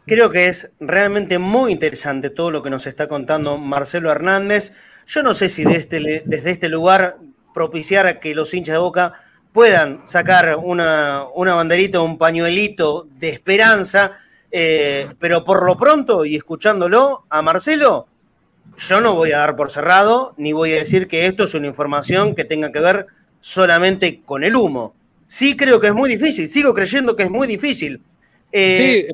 Creo que es realmente muy interesante todo lo que nos está contando Marcelo Hernández. Yo no sé si este desde este lugar propiciar que los hinchas de Boca puedan sacar una, una banderita, un pañuelito de esperanza, eh, pero por lo pronto, y escuchándolo a Marcelo, yo no voy a dar por cerrado, ni voy a decir que esto es una información que tenga que ver solamente con el humo. Sí creo que es muy difícil, sigo creyendo que es muy difícil. Eh,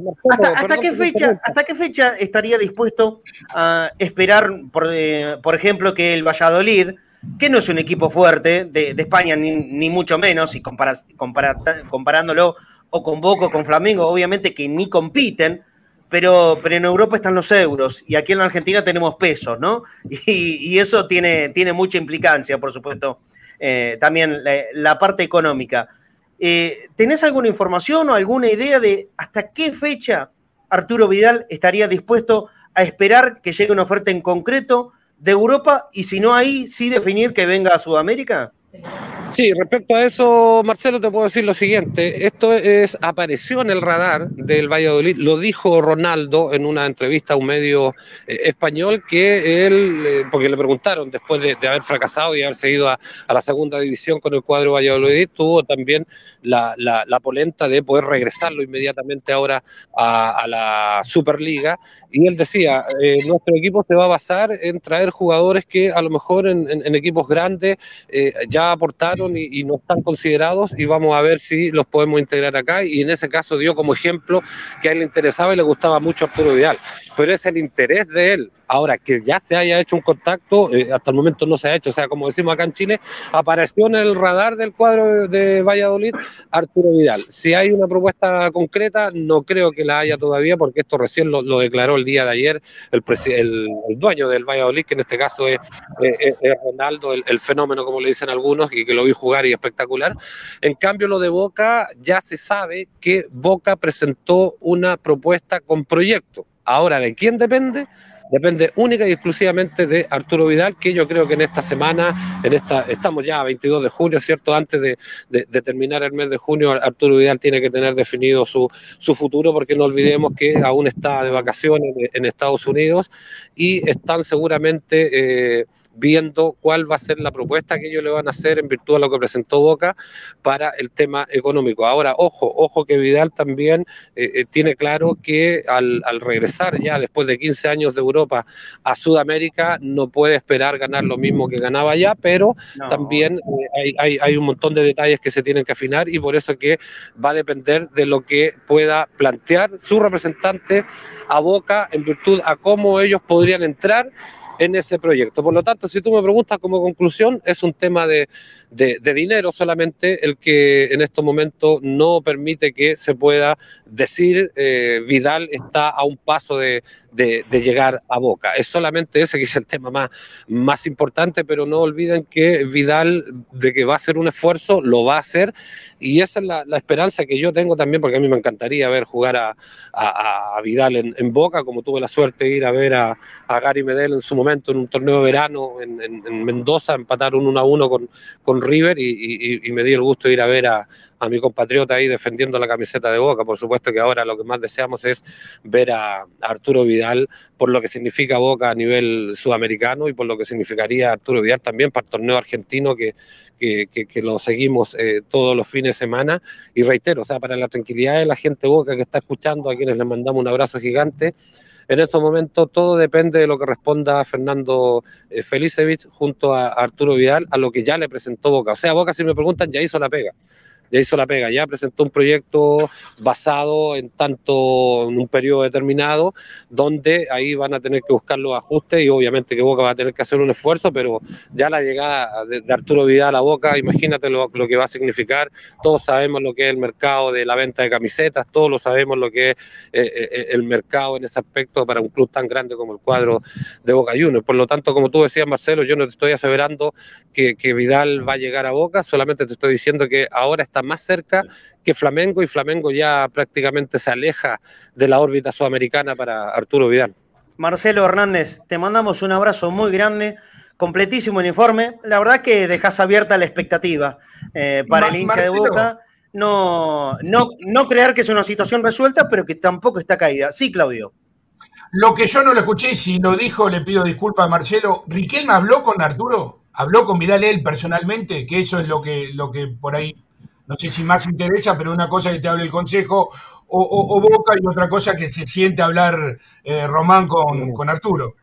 hasta, qué fecha, ¿Hasta qué fecha estaría dispuesto a esperar, por, eh, por ejemplo, que el Valladolid, que no es un equipo fuerte de, España, ni, mucho menos, y comparándolo o con Boca o con Flamengo, obviamente que ni compiten, pero, pero en Europa están los euros y aquí en la Argentina tenemos pesos, ¿no? Y, eso tiene, tiene mucha implicancia, por supuesto, eh, también la, parte económica. Eh, ¿Tenés alguna información o alguna idea de hasta qué fecha Arturo Vidal estaría dispuesto a esperar que llegue una oferta en concreto de Europa y si no ahí, sí definir que venga a Sudamérica? Sí, respecto a eso, Marcelo, te puedo decir lo siguiente. Esto es apareció en el radar del Valladolid, lo dijo Ronaldo en una entrevista a un medio eh, español que él, eh, porque le preguntaron después de, haber fracasado y haberse ido a, la segunda división con el cuadro Valladolid, tuvo también la, polenta de poder regresarlo inmediatamente ahora a, la Superliga. Y él decía, eh, nuestro equipo se va a basar en traer jugadores que a lo mejor en, equipos grandes ya aportaron y, no están considerados y vamos a ver si los podemos integrar acá. Y en ese caso dio como ejemplo que a él le interesaba y le gustaba mucho Arturo Vidal. Pero es el interés de él. Ahora, que ya se haya hecho un contacto, eh, hasta el momento no se ha hecho. O sea, como decimos acá en Chile, apareció en el radar del cuadro de Valladolid Arturo Vidal. Si hay una propuesta concreta, no creo que la haya todavía, porque esto recién lo, declaró el día de ayer el, el, dueño del Valladolid, que en este caso es, Ronaldo, el, el, fenómeno, como le dicen algunos, y que lo vi jugar y espectacular. En cambio, lo de Boca, ya se sabe que Boca presentó una propuesta con proyecto. Ahora, ¿de quién depende? depende única y exclusivamente de Arturo Vidal, que yo creo que en esta semana, en esta, estamos ya a 22 de junio, ¿cierto? Antes de, terminar el mes de junio, Arturo Vidal tiene que tener definido su, futuro, porque no olvidemos que aún está de vacaciones en Estados Unidos y están seguramente... Eh, viendo cuál va a ser la propuesta que ellos le van a hacer en virtud de lo que presentó Boca para el tema económico. Ahora, ojo, ojo que Vidal también eh, eh, tiene claro que al, regresar ya después de 15 años de Europa a Sudamérica no puede esperar ganar lo mismo que ganaba allá, pero también eh, hay, hay un montón de detalles que se tienen que afinar y por eso que va a depender de lo que pueda plantear su representante a Boca en virtud a cómo ellos podrían entrar en ese proyecto. Por lo tanto, si tú me preguntas como conclusión, es un tema de, de, dinero solamente el que en estos momentos no permite que se pueda decir eh, Vidal está a un paso de, llegar a Boca. Es solamente ese que es el tema más, más importante, pero no olviden que Vidal, de que va a hacer un esfuerzo, lo va a hacer y esa es la, esperanza que yo tengo también, porque a mí me encantaría ver jugar a, Vidal en, Boca, como tuve la suerte de ir a ver a, Gary Medel en su momento en un torneo de verano en, Mendoza, empatar un 1 a 1 con, con River y, me di el gusto de ir a ver a, mi compatriota ahí defendiendo la camiseta de Boca. Por supuesto que ahora lo que más deseamos es ver a, Arturo Vidal por lo que significa Boca a nivel sudamericano y por lo que significaría Arturo Vidal también para el torneo argentino que, que, lo seguimos eh, todos los fines de semana. Y reitero, o sea, para la tranquilidad de la gente Boca que está escuchando, a quienes les mandamos un abrazo gigante. En estos momentos todo depende de lo que responda Fernando eh, Felicevich junto a Arturo Vidal a lo que ya le presentó Boca. O sea, Boca, si me preguntan, ya hizo la pega ya hizo la pega, ya presentó un proyecto basado en tanto en un periodo determinado, donde ahí van a tener que buscar los ajustes y obviamente que Boca va a tener que hacer un esfuerzo, pero ya la llegada de, Arturo Vidal a Boca, imagínate lo, que va a significar, todos sabemos lo que es el mercado de la venta de camisetas, todos lo sabemos lo que es eh, eh, el mercado en ese aspecto para un club tan grande como el cuadro de Boca Juniors. Por lo tanto, como tú decías, Marcelo, yo no te estoy aseverando que, que Vidal va a llegar a Boca, solamente te estoy diciendo que ahora está más cerca que Flamengo y Flamengo ya prácticamente se aleja de la órbita sudamericana para Arturo Vidal. Marcelo Hernández, te mandamos un abrazo muy grande, completísimo el informe. La verdad que dejas abierta la expectativa eh, para el hincha de Boca. No, no, no creer que es una situación resuelta, pero que tampoco está caída. Sí, Claudio. Lo que yo no lo escuché, si lo dijo, le pido disculpas a Marcelo. ¿Riquelme habló con Arturo? ¿Habló con Vidal él personalmente? Que eso es lo que, lo que por ahí no sé si más interesa, pero una cosa que te hable el Consejo o, Boca y otra cosa que se siente hablar eh, Román con, con Arturo.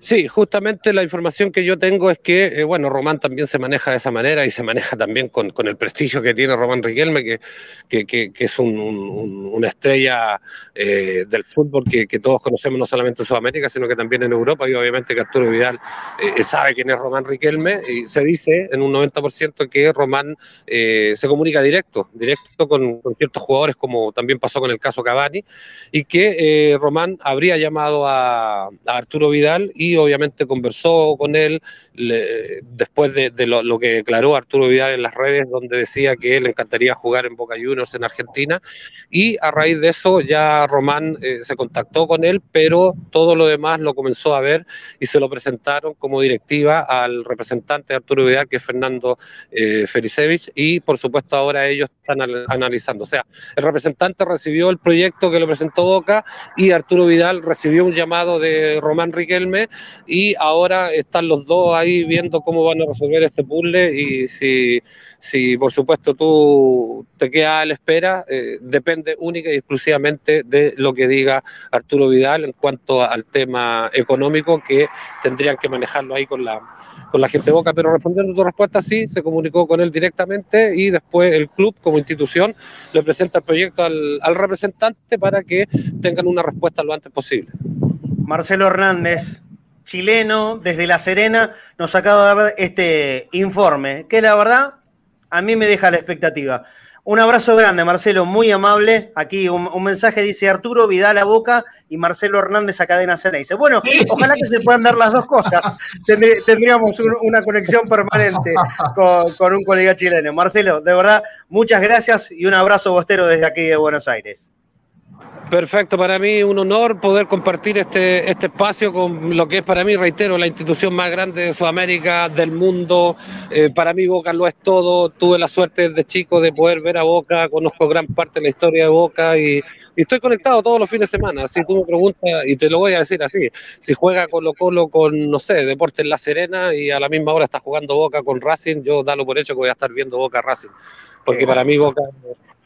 Sí, justamente la información que yo tengo es que, eh, bueno, Román también se maneja de esa manera y se maneja también con, el prestigio que tiene Román Riquelme, que, que, es una estrella eh, del fútbol que, todos conocemos no solamente en Sudamérica, sino que también en Europa. Y obviamente que Arturo Vidal eh, sabe quién es Román Riquelme y se dice en un 90% que Román se comunica directo, directo con, ciertos jugadores como también pasó con el caso Cavani y que Román habría llamado a, a Arturo Vidal y obviamente conversó con él después de, lo, que declaró Arturo Vidal en las redes, donde decía que le encantaría jugar en Boca Juniors en Argentina. Y a raíz de eso ya Román eh, se contactó con él, pero todo lo demás lo comenzó a ver y se lo presentaron como directiva al representante de Arturo Vidal, que es Fernando eh, Felicevich, y por supuesto ahora ellos están analizando. O sea, el representante recibió el proyecto que le presentó Boca y Arturo Vidal recibió un llamado de Román Riquelme y ahora están los dos ahí viendo cómo van a resolver este puzzle y si, si por supuesto tú te quedas a la espera, eh, depende única y exclusivamente de lo que diga Arturo Vidal en cuanto al tema económico que tendrían que manejarlo ahí con la, con la gente de Boca, pero respondiendo a tu respuesta, sí, se comunicó con él directamente y después el club como institución le presenta el proyecto al, al representante para que tengan una respuesta lo antes posible. Marcelo Hernández, chileno, desde La Serena, nos acaba de dar este informe, que la verdad a mí me deja la expectativa. Un abrazo grande, Marcelo, muy amable. Aquí un, un mensaje dice Arturo Vidal a Boca y Marcelo Hernández a Cadena Cena. Dice, bueno, ojalá que se puedan dar las dos cosas. Tendrí- tendríamos un- una conexión permanente con, con un colega chileno. Marcelo, de verdad, muchas gracias y un abrazo bostero desde aquí de Buenos Aires. Perfecto, para mí un honor poder compartir este, este espacio con lo que es para mí, reitero, la institución más grande de Sudamérica, del mundo. Eh, para mí Boca lo es todo. Tuve la suerte desde chico de poder ver a Boca, conozco gran parte de la historia de Boca y, y estoy conectado todos los fines de semana. Si tú me preguntas, y te lo voy a decir así, si juega Colo Colo con, no sé, Deportes La Serena y a la misma hora está jugando Boca con Racing, yo dalo por hecho que voy a estar viendo Boca Racing. Porque para mí Boca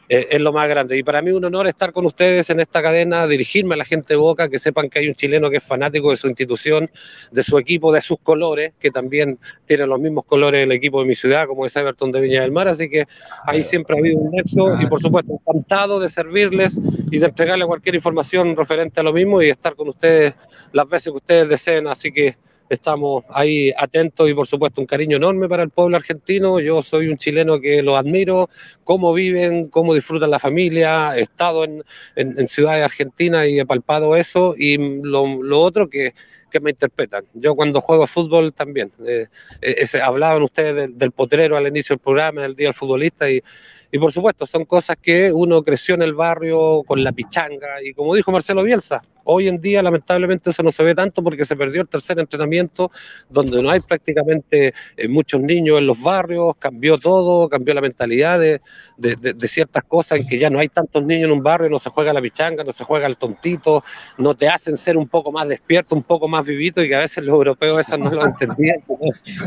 eh, es lo más grande. Y para mí un honor estar con ustedes en esta cadena, dirigirme a la gente de Boca, que sepan que hay un chileno que es fanático de su institución, de su equipo, de sus colores, que también tiene los mismos colores del equipo de mi ciudad, como es Everton de Viña del Mar. Así que ahí siempre ha habido un nexo y por supuesto encantado de servirles y de entregarles cualquier información referente a lo mismo y estar con ustedes las veces que ustedes deseen. Así que estamos ahí atentos y por supuesto un cariño enorme para el pueblo argentino. Yo soy un chileno que lo admiro, cómo viven, cómo disfrutan la familia, he estado en, en- en ciudades argentinas y he palpado eso y lo, lo otro que, que me interpretan. Yo cuando juego fútbol también, eh, eh, hablaban ustedes del, del potrero al inicio del programa, del Día del Futbolista y, y por supuesto, son cosas que uno creció en el barrio con la pichanga. Y como dijo Marcelo Bielsa, hoy en día lamentablemente eso no se ve tanto porque se perdió el tercer entrenamiento, donde no hay prácticamente eh, muchos niños en los barrios, cambió todo, cambió la mentalidad de, de- de- de ciertas cosas en que ya no hay tantos niños en un barrio, no se juega la pichanga, no se juega el tontito, no te hacen ser un poco más despierto, un poco más vivito y que a veces los europeos esas no lo entendían.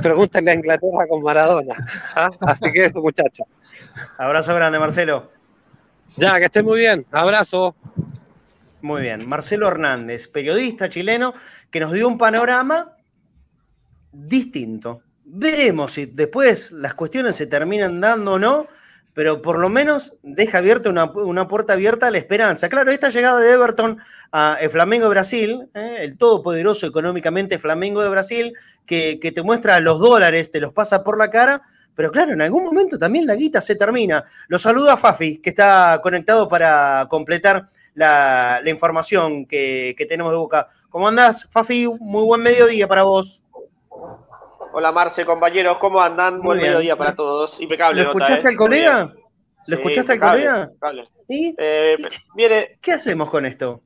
Pregúntenle a Inglaterra con Maradona. ¿ah? Así que eso, muchachos. Abrazo grande, Marcelo. Ya, que estén muy bien. Abrazo. Muy bien. Marcelo Hernández, periodista chileno, que nos dio un panorama distinto. Veremos si después las cuestiones se terminan dando o no, pero por lo menos deja abierta una, una puerta abierta a la esperanza. Claro, esta llegada de Everton a el Flamengo de Brasil, ¿eh? el todopoderoso económicamente Flamengo de Brasil, que, que te muestra los dólares, te los pasa por la cara, pero claro, en algún momento también la guita se termina. Lo saludo a Fafi, que está conectado para completar la, la información que, que tenemos de Boca. ¿Cómo andás, Fafi? Muy buen mediodía para vos. Hola Marce, compañeros, ¿cómo andan? Muy Buen bien. mediodía para todos. Impecable. ¿Lo nota, escuchaste ¿eh? al colega? ¿Lo Sí, escuchaste al colega? ¿Y Eh, viene, qué hacemos con esto?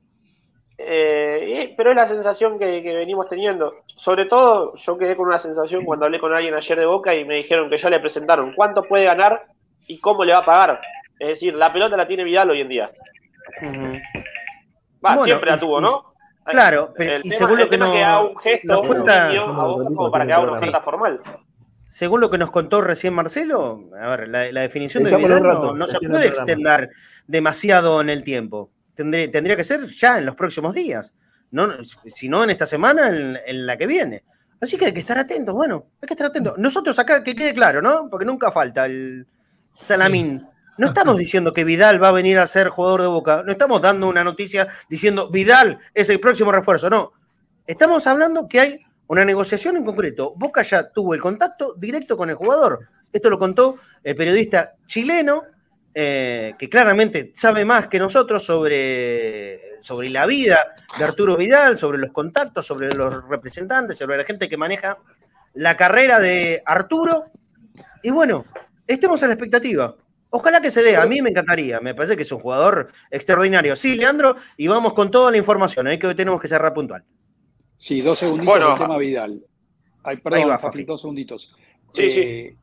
eh, pero es la sensación que, que venimos teniendo. Sobre todo, yo quedé con una sensación cuando hablé con alguien ayer de Boca y me dijeron que ya le presentaron cuánto puede ganar y cómo le va a pagar. Es decir, la pelota la tiene Vidal hoy en día. Ujú. Va, Bueno, siempre la tuvo, ¿no? Claro, pero el y tema, según lo el que tema no- que haga un gesto, nos un a como para que haga una oferta formal. Según lo que nos contó recién Marcelo, a ver, la, la definición de Vidal no, se puede extender demasiado en el tiempo. Tendría, tendría que ser ya en los próximos días. No, si no en esta semana, en, en la que viene. Así que hay que estar atentos, bueno, hay que estar atentos. Nosotros acá, que quede claro, ¿no? Porque nunca falta el salamín. No estamos diciendo que Vidal va a venir a ser jugador de Boca. No estamos dando una noticia diciendo Vidal es el próximo refuerzo. No. Estamos hablando que hay una negociación en concreto. Boca ya tuvo el contacto directo con el jugador. Esto lo contó el periodista chileno, eh, que claramente sabe más que nosotros sobre, sobre la vida de Arturo Vidal, sobre los contactos, sobre los representantes, sobre la gente que maneja la carrera de Arturo. Y bueno, estemos a la expectativa. Ojalá que se dé, a mí me encantaría, me parece que es un jugador extraordinario. Sí, Leandro, y vamos con toda la información, ¿eh? que hoy tenemos que cerrar puntual. Sí, dos segunditos Bueno, del tema Vidal. Ay, perdón, ahí va, Fafi, Fafi. dos segunditos. Sí, Eh,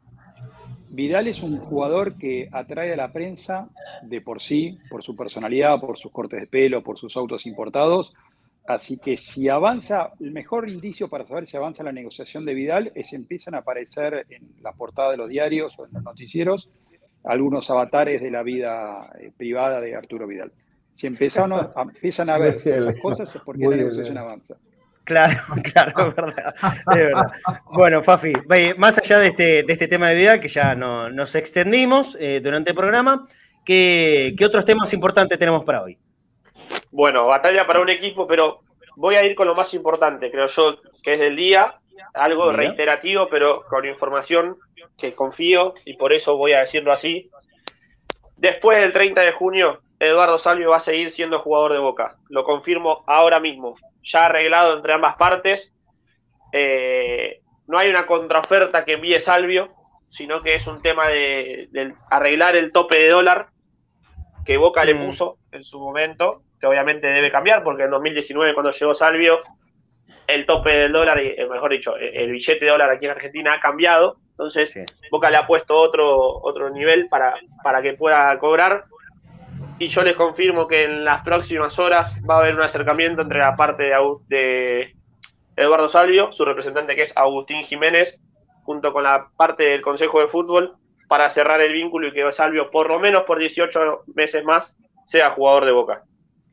Vidal es un jugador que atrae a la prensa de por sí, por su personalidad, por sus cortes de pelo, por sus autos importados, Así que si avanza, el mejor indicio para saber si avanza la negociación de Vidal es empiezan a aparecer en la portada de los diarios o en los noticieros algunos avatares de la vida eh, privada de Arturo Vidal. Si empiezan a, empiezan a ver esas cosas es porque la negociación avanza. Claro, claro, es verdad, es verdad. Bueno, Fafi, más allá de este, de este tema de Vidal, que ya no, nos extendimos eh, durante el programa, ¿qué, ¿qué otros temas importantes tenemos para hoy? Bueno, batalla para un equipo, pero voy a ir con lo más importante, creo yo, que es del día, algo reiterativo, pero con información que confío y por eso voy a decirlo así. Después del 30 de junio, Eduardo Salvio va a seguir siendo jugador de Boca. Lo confirmo ahora mismo. Ya arreglado entre ambas partes. Eh, no hay una contraoferta que envíe Salvio, sino que es un tema de, arreglar el tope de dólar que Boca le mm. puso en su momento que obviamente debe cambiar, porque en 2019 cuando llegó Salvio, el tope del dólar, eh, mejor dicho, el billete de dólar aquí en Argentina ha cambiado, entonces Boca le ha puesto otro, otro nivel para, para que pueda cobrar. Y yo les confirmo que en las próximas horas va a haber un acercamiento entre la parte de, de Eduardo Salvio, su representante que es Agustín Jiménez, junto con la parte del Consejo de Fútbol, para cerrar el vínculo y que Salvio, por lo menos por 18 meses más, sea jugador de Boca.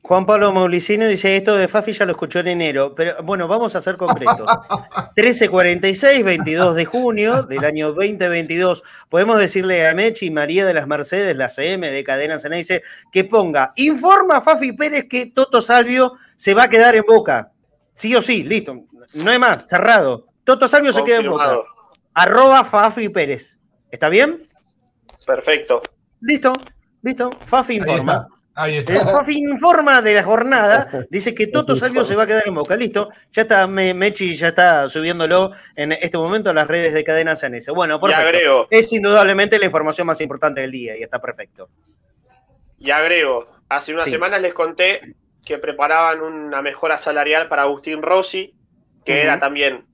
Juan Pablo Maulicino dice esto de Fafi ya lo escuchó en enero, pero bueno, vamos a ser concretos. 1346, 22 de junio del año 2022. Podemos decirle a Mechi María de las Mercedes, la CM de Cadena dice que ponga, informa a Fafi Pérez que Toto Salvio se va a quedar en Boca. Sí o sí, listo. No hay más, cerrado. Toto Salvio se queda en Boca. Arroba Fafi Pérez. ¿Está bien? Perfecto. Listo, listo. Fafi informa. Ahí está. El informa de la jornada, dice que Toto Salvio se va a quedar en Boca. Listo, ya está, Mechi ya está subiéndolo en este momento a las redes de Cadena Sanese. Bueno, perfecto. Es indudablemente la información más importante del día y está perfecto. Y agrego, hace unas semanas les conté que preparaban una mejora salarial para Agustín Rossi, que era también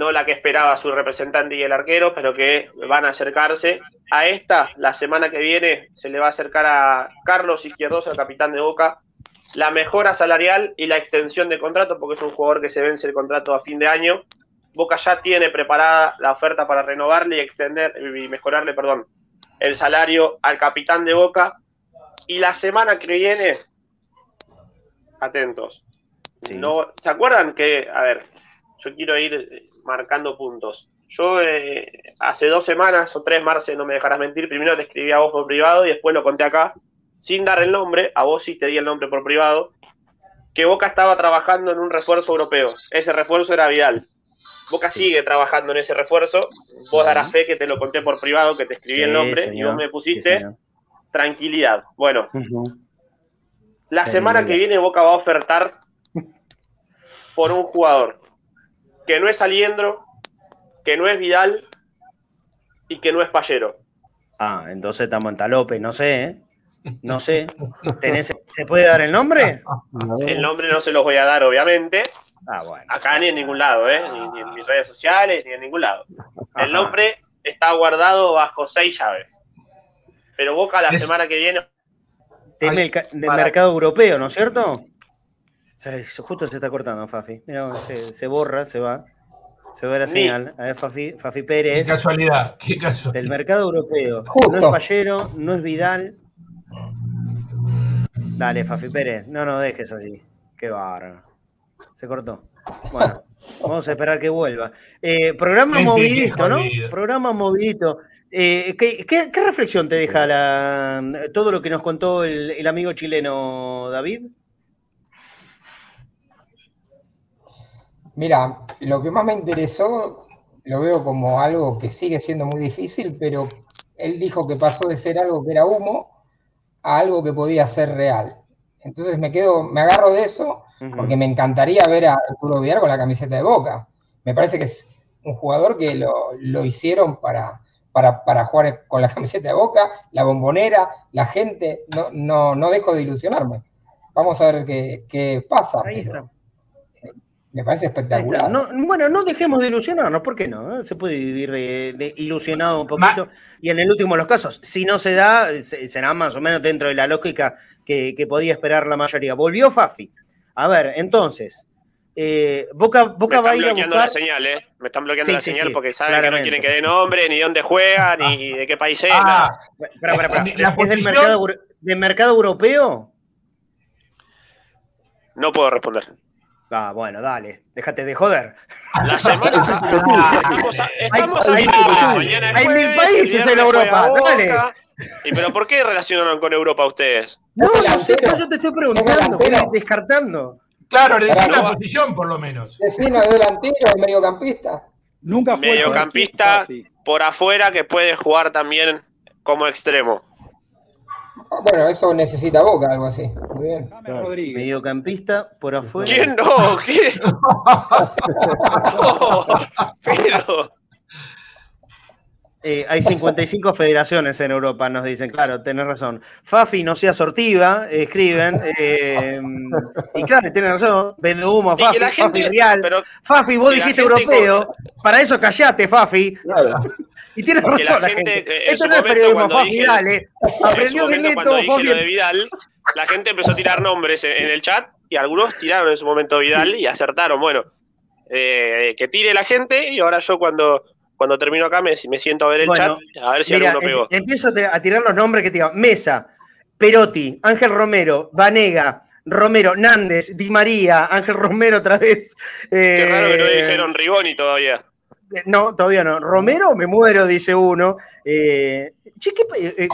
no la que esperaba su representante y el arquero, pero que van a acercarse. A esta, la semana que viene, se le va a acercar a Carlos Izquierdoso, el capitán de Boca, la mejora salarial y la extensión de contrato, porque es un jugador que se vence el contrato a fin de año. Boca ya tiene preparada la oferta para renovarle y extender y mejorarle, perdón, el salario al capitán de Boca. Y la semana que viene, atentos. No, ¿Se acuerdan que, a ver, yo quiero ir marcando puntos. Yo eh, hace dos semanas o tres, Marce, no me dejarás mentir, primero te escribí a vos por privado y después lo conté acá, sin dar el nombre, a vos sí te di el nombre por privado, que Boca estaba trabajando en un refuerzo europeo. Ese refuerzo era Vidal. Boca sigue trabajando en ese refuerzo. Vos darás fe que te lo conté por privado, que te escribí el nombre y vos me pusiste tranquilidad. Bueno, la semana que viene Boca va a ofertar por un jugador que no es Aliendro, que no es Vidal y que no es Payero. Ah, entonces estamos en Talope, no sé, ¿eh? No sé. ¿Se puede dar el nombre? El nombre no se los voy a dar, obviamente. Ah, bueno. Acá ni en ningún lado, ¿eh? Ni, en mis redes sociales, ni en ningún lado. El nombre está guardado bajo seis llaves. Pero Boca la semana que viene. Del, mercado europeo, ¿no es cierto? Justo se está cortando, Fafi. se, borra, se va. Se ve la señal. A ver, Fafi, Fafi Pérez. Qué casualidad, qué casualidad. Del mercado europeo. No es Pallero, no es Vidal. Dale, Fafi Pérez. No, no dejes así. Qué bárbaro. Se cortó. Bueno, vamos a esperar que vuelva. Eh, programa movidito, ¿no? Programa movidito. Eh, ¿qué, reflexión te deja la, todo lo que nos contó el amigo chileno David? Mira, lo que más me interesó lo veo como algo que sigue siendo muy difícil, pero él dijo que pasó de ser algo que era humo a algo que podía ser real. Entonces me quedo, me agarro de eso porque me encantaría ver a Arturo Vidal con la camiseta de Boca. Me parece que es un jugador que lo, hicieron para, para, jugar con la camiseta de Boca, la bombonera, la gente. No, no, no dejo de ilusionarme. Vamos a ver qué, qué pasa. Ahí está. Me parece espectacular. bueno, no dejemos de ilusionarnos, ¿por qué no? Se puede vivir de, ilusionado un poquito. y en el último de los casos, si no se da, será más o menos dentro de la lógica que, podía esperar la mayoría. Volvió Fafi. A ver, entonces, Eh, Boca, Boca me va a están ir a bloqueando buscar. la señal, ¿eh? Me están bloqueando Sí, la sí, señal sí, porque saben claramente. que no quieren que dé nombre, ni dónde juega, ni de qué país es. Ah, pará, pará. La ¿Es del mercado, del mercado europeo? No puedo responder. Ah, bueno, dale, déjate de joder. La semana. estamos a- estamos Hay- mil países en Europa, dale. ¿Y pero por qué relacionan con Europa ustedes? No, ¿Es no sé, eso te estoy ¿Es preguntando, descartando. claro, le decís la posición por lo menos. Vecino de delantero, de mediocampista. Nunca fue Mediocampista por afuera que puede jugar también como extremo. Bueno, eso necesita Boca, algo así. Muy bien. Rodríguez. Mediocampista por afuera. ¿Quién no? ¿Qué? No, pero. Eh, hay 55 federaciones en Europa, nos dicen, claro, tenés razón. Fafi, no sea sortiva, escriben. eh, y claro, tenés razón. Vende humo a Fafi, Fafi real. pero Fafi, vos dijiste europeo. Para eso callate, Fafi. Claro. Y tienes razón la gente, gente. eh, en Esto su no es momento, periodismo, cuando Fafi, dije- dale. Aprendió de neto, Fafi. de Vidal, la gente empezó a tirar nombres en, en el chat y algunos tiraron en su momento Vidal y acertaron. Bueno, eh, que tire la gente y ahora yo cuando, cuando termino acá me, me siento a ver el Bueno, chat a ver si Mira, alguno pegó. em- empiezo a tirar- los nombres que te digo. Mesa, Perotti, Ángel Romero, Vanega, Romero, Nández, Di María, Ángel Romero otra vez. Qué raro que no eh, dijeron Rigoni todavía. No, todavía no. Romero, me muero, dice uno. Eh, che, ¿qué eh, eh,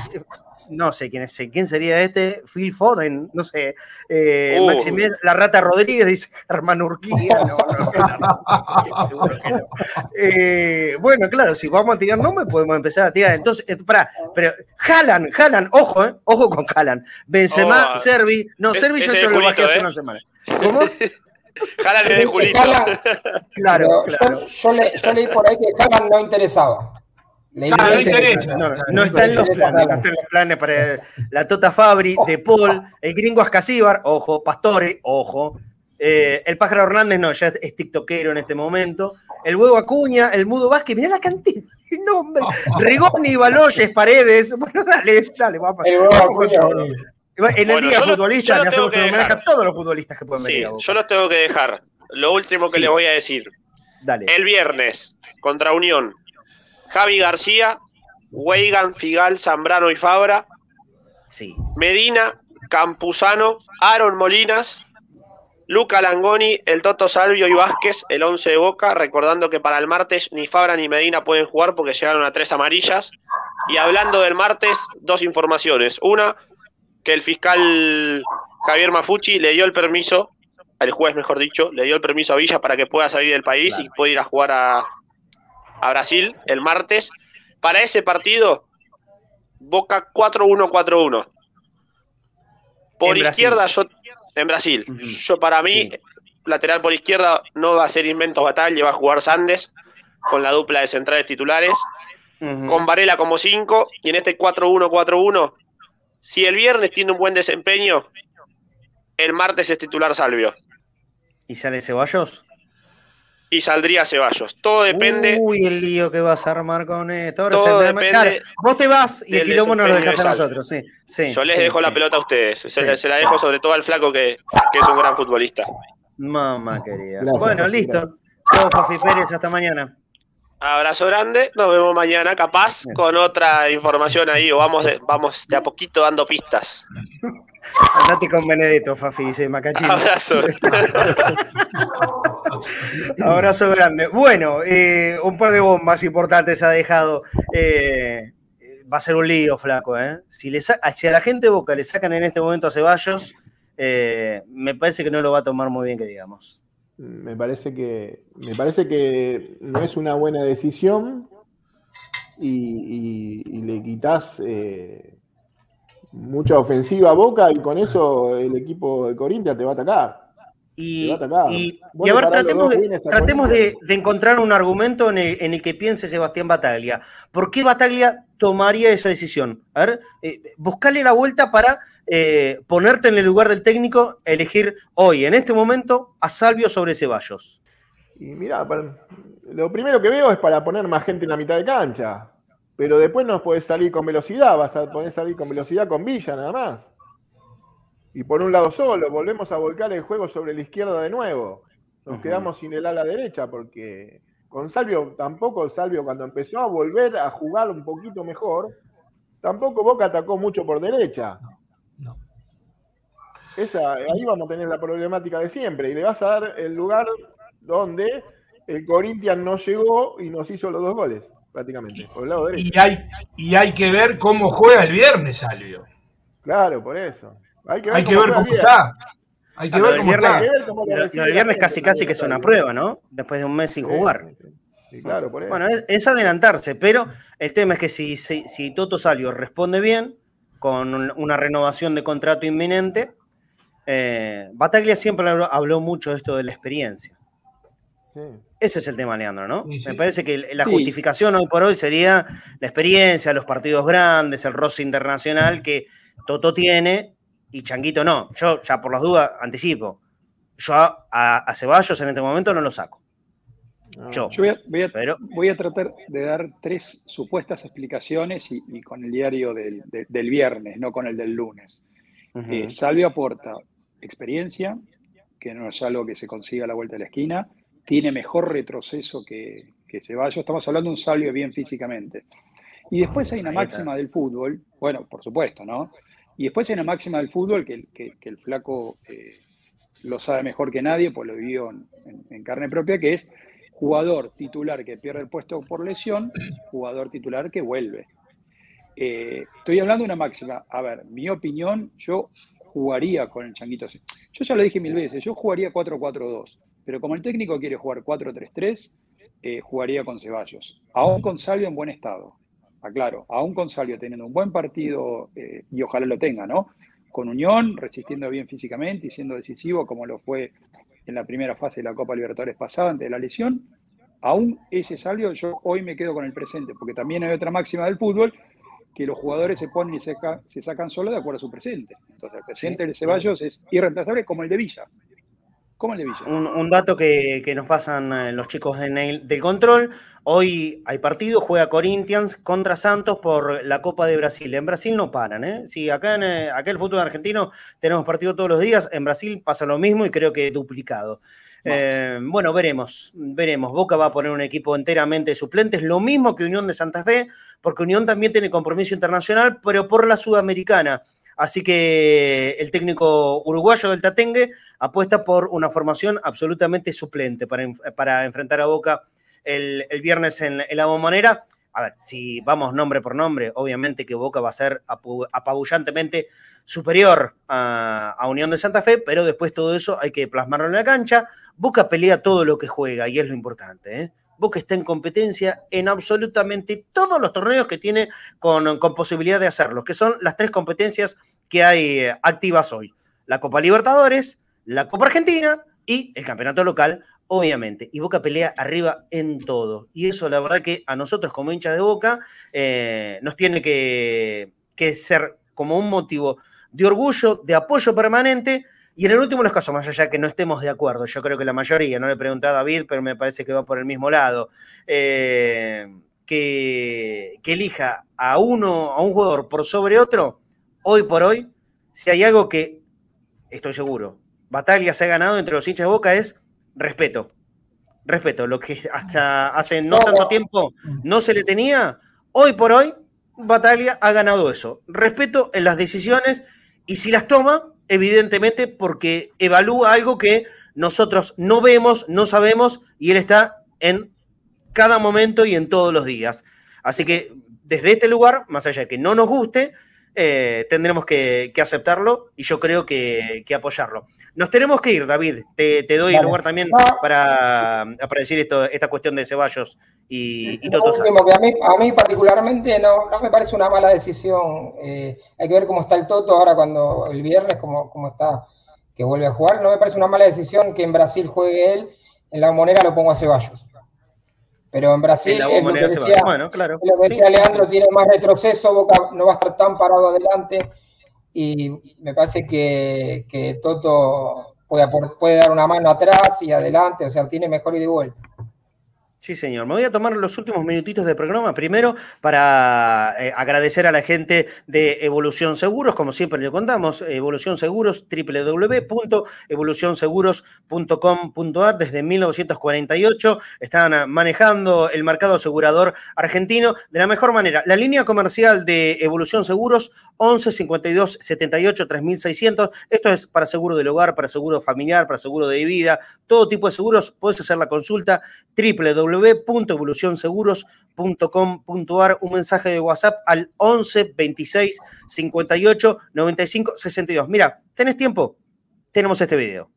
no sé quién es, quién sería este, Phil Foden, no sé. Eh, Uh. La Rata Rodríguez, dice Germán Urquía. No, no, no, seguro que no. Eh, bueno, claro, si vamos a tirar nombres, podemos empezar a tirar. Entonces, eh, pará, pero Jalan, Jalan, ojo, eh, ojo con Jalan. Benzema, Oh, Servi, no, es- Servi yo, yo lo bajé hace ¿eh? una semana. ¿Cómo? Jala de Julito. Claro, claro. Yo, yo le- yo leí por ahí que Haaland no interesaba. Claro, que no interesa. No, no está en los planes, no está en los planes para la Tota Fabri, De Paul, el gringo Ascasíbar, ojo, Pastore, ojo. eh, el pájaro Hernández no, ya es, tiktokero en este momento. El huevo Acuña, el mudo Vázquez, mirá la cantidad de nombres. Rigoni, Baloyes, Paredes. Bueno, dale, dale, vamos. El huevo Acuña. En el Bueno, día futbolista le hacemos que un homenaje a todos los futbolistas que pueden Sí, venir a yo los tengo que dejar. Lo último que Sí. les voy a decir. Dale. El viernes, contra Unión, Javi García, Weigan, Figal, Zambrano y Fabra, Sí. Medina, Campuzano, Aaron Molinas, Luca Langoni, el Toto Salvio y Vázquez, el 11 de Boca, recordando que para el martes ni Fabra ni Medina pueden jugar porque llegaron a tres amarillas. Y hablando del martes, dos informaciones. Una, que el fiscal Javier Mafucci le dio el permiso, al juez mejor dicho, le dio el permiso a Villa para que pueda salir del país Claro. y pueda ir a jugar a, a Brasil el martes. Para ese partido, Boca 4-1-4-1. Por En Brasil. izquierda, yo. En Brasil. Ujú. Yo, para mí, Sí. lateral por izquierda no va a ser Inventos Batalla, va a jugar Sandes con la dupla de centrales titulares. Ujú. Con Varela como 5 y en este 4-1-4-1. Si el viernes tiene un buen desempeño, el martes es titular Salvio. ¿Y sale Ceballos? Y saldría Ceballos. Todo depende. Uy, el lío que vas a armar con esto. Ahora Todo se- depende Claro, vos te vas y el quilombo nos lo dejas a nosotros. Sí, sí, Yo les sí, dejo la pelota a ustedes. Se, Sí. se la dejo sobre todo al flaco que, que es un gran futbolista. Mamá querida. Gracias, bueno, listo. Chao, Fafi Pérez, hasta mañana. Abrazo grande, nos vemos mañana, capaz, con otra información ahí, o vamos de, vamos de a poquito dando pistas. Andate con Benedetto, Fafi, dice Macachino. Abrazo. Abrazo grande. Bueno, eh, un par de bombas importantes ha dejado. Eh, va a ser un lío, flaco. ¿eh? Si, le si a la gente de Boca le sacan en este momento a Ceballos, eh, me parece que no lo va a tomar muy bien, que digamos. Me parece que, me parece que no es una buena decisión y, y- y le quitas eh, mucha ofensiva a Boca y con eso el equipo de Corintia te va a atacar. Y, a atacar. y- y a ver, tratemos, de, tratemos de, encontrar un argumento en el, en el que piense Sebastián Bataglia. ¿Por qué Bataglia tomaría esa decisión? A ver, eh, buscarle la vuelta para eh, ponerte en el lugar del técnico, elegir hoy, en este momento, a Salvio sobre Ceballos. Y mira, lo primero que veo es para poner más gente en la mitad de cancha. Pero después no podés salir con velocidad, vas a poder salir con velocidad con Villa nada más. Y por un lado solo, volvemos a volcar el juego sobre la izquierda de nuevo. nos quedamos sin el ala derecha porque con Salvio tampoco, Salvio cuando empezó a volver a jugar un poquito mejor, tampoco Boca atacó mucho por derecha. No. Esa, ahí vamos a tener la problemática de siempre y le vas a dar el lugar donde el Corinthians no llegó y nos hizo los dos goles, prácticamente, por el lado derecho. Y hay, y hay que ver cómo juega el viernes, Salvio. Claro, por eso. Hay que ver cómo, juega cómo está. Hay que Ah, ver cómo viernes- está. Hay que ver cómo Lo, lo del la viernes casi casi que es una prueba, ¿no? Después de un mes sin Sí, jugar. Sí, claro, por eso. Bueno, es, es adelantarse, pero el tema es que si, si, si Toto Salio responde bien, con un- una renovación de contrato inminente, eh, Bataglia siempre habló, habló mucho de esto de la experiencia. Sí. Ese es el tema, Leandro, ¿no? Sí, sí. Me parece que la Sí. justificación hoy por hoy sería la experiencia, los partidos grandes, el roce internacional que Toto tiene y Changuito no. Yo, ya por las dudas, anticipo. Yo a, a- a Ceballos en este momento no lo saco. No. Yo. Yo voy a, voy a- Pero voy a tratar de dar tres supuestas explicaciones y, y con el diario del, de- del viernes, no con el del lunes. ujú, Eh, Salvio aporta experiencia, que no es algo que se consiga a la vuelta de la esquina, tiene mejor retroceso que, que Ceballos, estamos hablando de un Salvio bien físicamente. Y después hay una máxima del fútbol, bueno, por supuesto, ¿no? Y después hay una máxima del fútbol que, que- que el flaco eh, lo sabe mejor que nadie, pues lo vivió en, en- en carne propia, que es jugador titular que pierde el puesto por lesión, jugador titular que vuelve. Eh, estoy hablando de una máxima. A ver, mi opinión, yo jugaría con el Changuito. Yo ya lo dije mil veces, yo jugaría 4-4-2, pero como el técnico quiere jugar 4-3-3, eh, jugaría con Ceballos. Aún con Salvio en buen estado. Aclaro, aún con Salvio teniendo un buen partido, eh, y ojalá lo tenga, ¿no? Con Unión, resistiendo bien físicamente y siendo decisivo como lo fue en la primera fase de la Copa Libertadores pasada ante la lesión. Aún ese Salvio, yo hoy me quedo con el presente, porque también hay otra máxima del fútbol, que los jugadores se ponen y se, se sacan solo de acuerdo a su presente. Entonces, el presente de Ceballos es irreemplazable como el de Villa. Villa. Un, un dato que, que nos pasan eh, los chicos del control. Hoy hay partido, juega Corinthians contra Santos por la Copa de Brasil. En Brasil no paran, ¿eh? Sí, acá en eh, acá el fútbol argentino tenemos partido todos los días. En Brasil pasa lo mismo y creo que duplicado. Eh, bueno, veremos, veremos. Boca va a poner un equipo enteramente de suplentes, lo mismo que Unión de Santa Fe, porque Unión también tiene compromiso internacional, pero por la Sudamericana. Así que el técnico uruguayo del Tatengue apuesta por una formación absolutamente suplente para, para enfrentar a Boca el, el viernes en, en la bombonera. A ver, si vamos nombre por nombre, obviamente que Boca va a ser apabullantemente superior a, a Unión de Santa Fe, pero después todo eso hay que plasmarlo en la cancha. Boca pelea todo lo que juega y es lo importante. ¿eh? Boca está en competencia en absolutamente todos los torneos que tiene con, posibilidad de hacerlo, que son las tres competencias que hay eh, activas hoy. La Copa Libertadores, la Copa Argentina y el campeonato local, obviamente. Y Boca pelea arriba en todo. Y eso, la verdad, que a nosotros como hinchas de Boca eh, nos tiene que ser como un motivo de orgullo, de apoyo permanente. Y en el último de los casos, más allá que no estemos de acuerdo, yo creo que la mayoría, no le pregunté a David, pero me parece que va por el mismo lado, eh, que, que elija a uno, a un jugador por sobre otro, hoy por hoy, si hay algo que, estoy seguro, Bataglia se ha ganado entre los hinchas de Boca es respeto. Respeto, lo que hasta hace no tanto tiempo no se le tenía, hoy por hoy Bataglia ha ganado eso. Respeto en las decisiones y si las toma, evidentemente porque evalúa algo que nosotros no vemos, no sabemos y él está en cada momento y en todos los días. Así que desde este lugar, más allá de que no nos guste, eh, tendremos que, aceptarlo y yo creo que apoyarlo. Nos tenemos que ir, David. Te, te doy Vale. lugar también para, para decir esto, esta cuestión de Ceballos y, y último, que a mí, a mí particularmente no, no me parece una mala decisión. Eh, hay que ver cómo está el Toto ahora cuando el viernes, cómo, cómo está, que vuelve a jugar. No me parece una mala decisión que en Brasil juegue él. En la monera lo pongo a Ceballos. Pero en Brasil, En es lo que decía, Bueno, claro. lo que decía sí, Leandro, sí. tiene más retroceso, Boca no va a estar tan parado adelante. Y me parece que, que Toto puede, puede dar una mano atrás y adelante, o sea, tiene mejor y vuelta. Sí, señor. Me voy a tomar los últimos minutitos de programa primero para eh, agradecer a la gente de Evolución Seguros, como siempre le contamos, Evolución Seguros, www.evolucionseguros.com.ar desde 1948 están manejando el mercado asegurador argentino de la mejor manera. La línea comercial de Evolución Seguros 11 52 78 3600. Esto es para seguro del hogar, para seguro familiar, para seguro de vida, todo tipo de seguros. Puedes hacer la consulta www.evolucionseguros.com.ar, un mensaje de WhatsApp al 11 26 58 95 62. Mira, ¿tenés tiempo? Tenemos este video.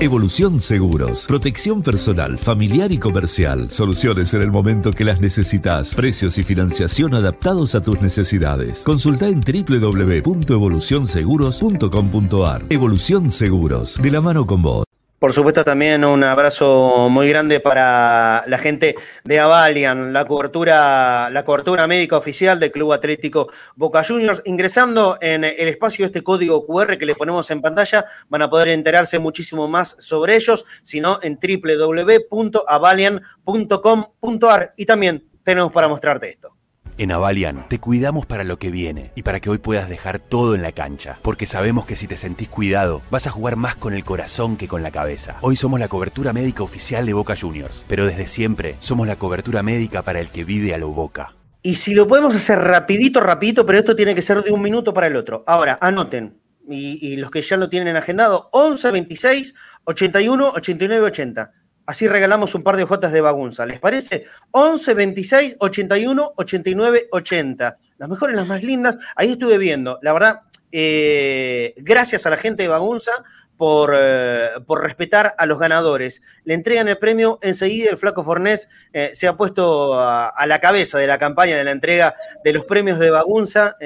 Evolución Seguros, protección personal, familiar y comercial, soluciones en el momento que las necesitas, precios y financiación adaptados a tus necesidades. Consulta en www.evolucionseguros.com.ar. Evolución Seguros, de la mano con vos. Por supuesto, también un abrazo muy grande para la gente de Avalian, la cobertura, la cobertura médica oficial del Club Atlético Boca Juniors. Ingresando en el espacio este código QR que le ponemos en pantalla, van a poder enterarse muchísimo más sobre ellos, sino en www.avalian.com.ar. Y también tenemos para mostrarte esto. En Avalian te cuidamos para lo que viene y para que hoy puedas dejar todo en la cancha, porque sabemos que si te sentís cuidado, vas a jugar más con el corazón que con la cabeza. Hoy somos la cobertura médica oficial de Boca Juniors, pero desde siempre somos la cobertura médica para el que vive a lo Boca. Y si lo podemos hacer rapidito, rapidito, pero esto tiene que ser de un minuto para el otro. Ahora, anoten, y, los que ya lo tienen agendado, 11 26 81 89 80 Así regalamos un par de jotas de bagunza. ¿Les parece? 11, 26, 81, 89, 80. Las mejores, las más lindas. Ahí estuve viendo. La verdad, eh, gracias a la gente de bagunza por, eh, por, respetar a los ganadores. Le entregan el premio enseguida. El Flaco Fornés eh, se ha puesto a, la cabeza de la campaña de la entrega de los premios de bagunza.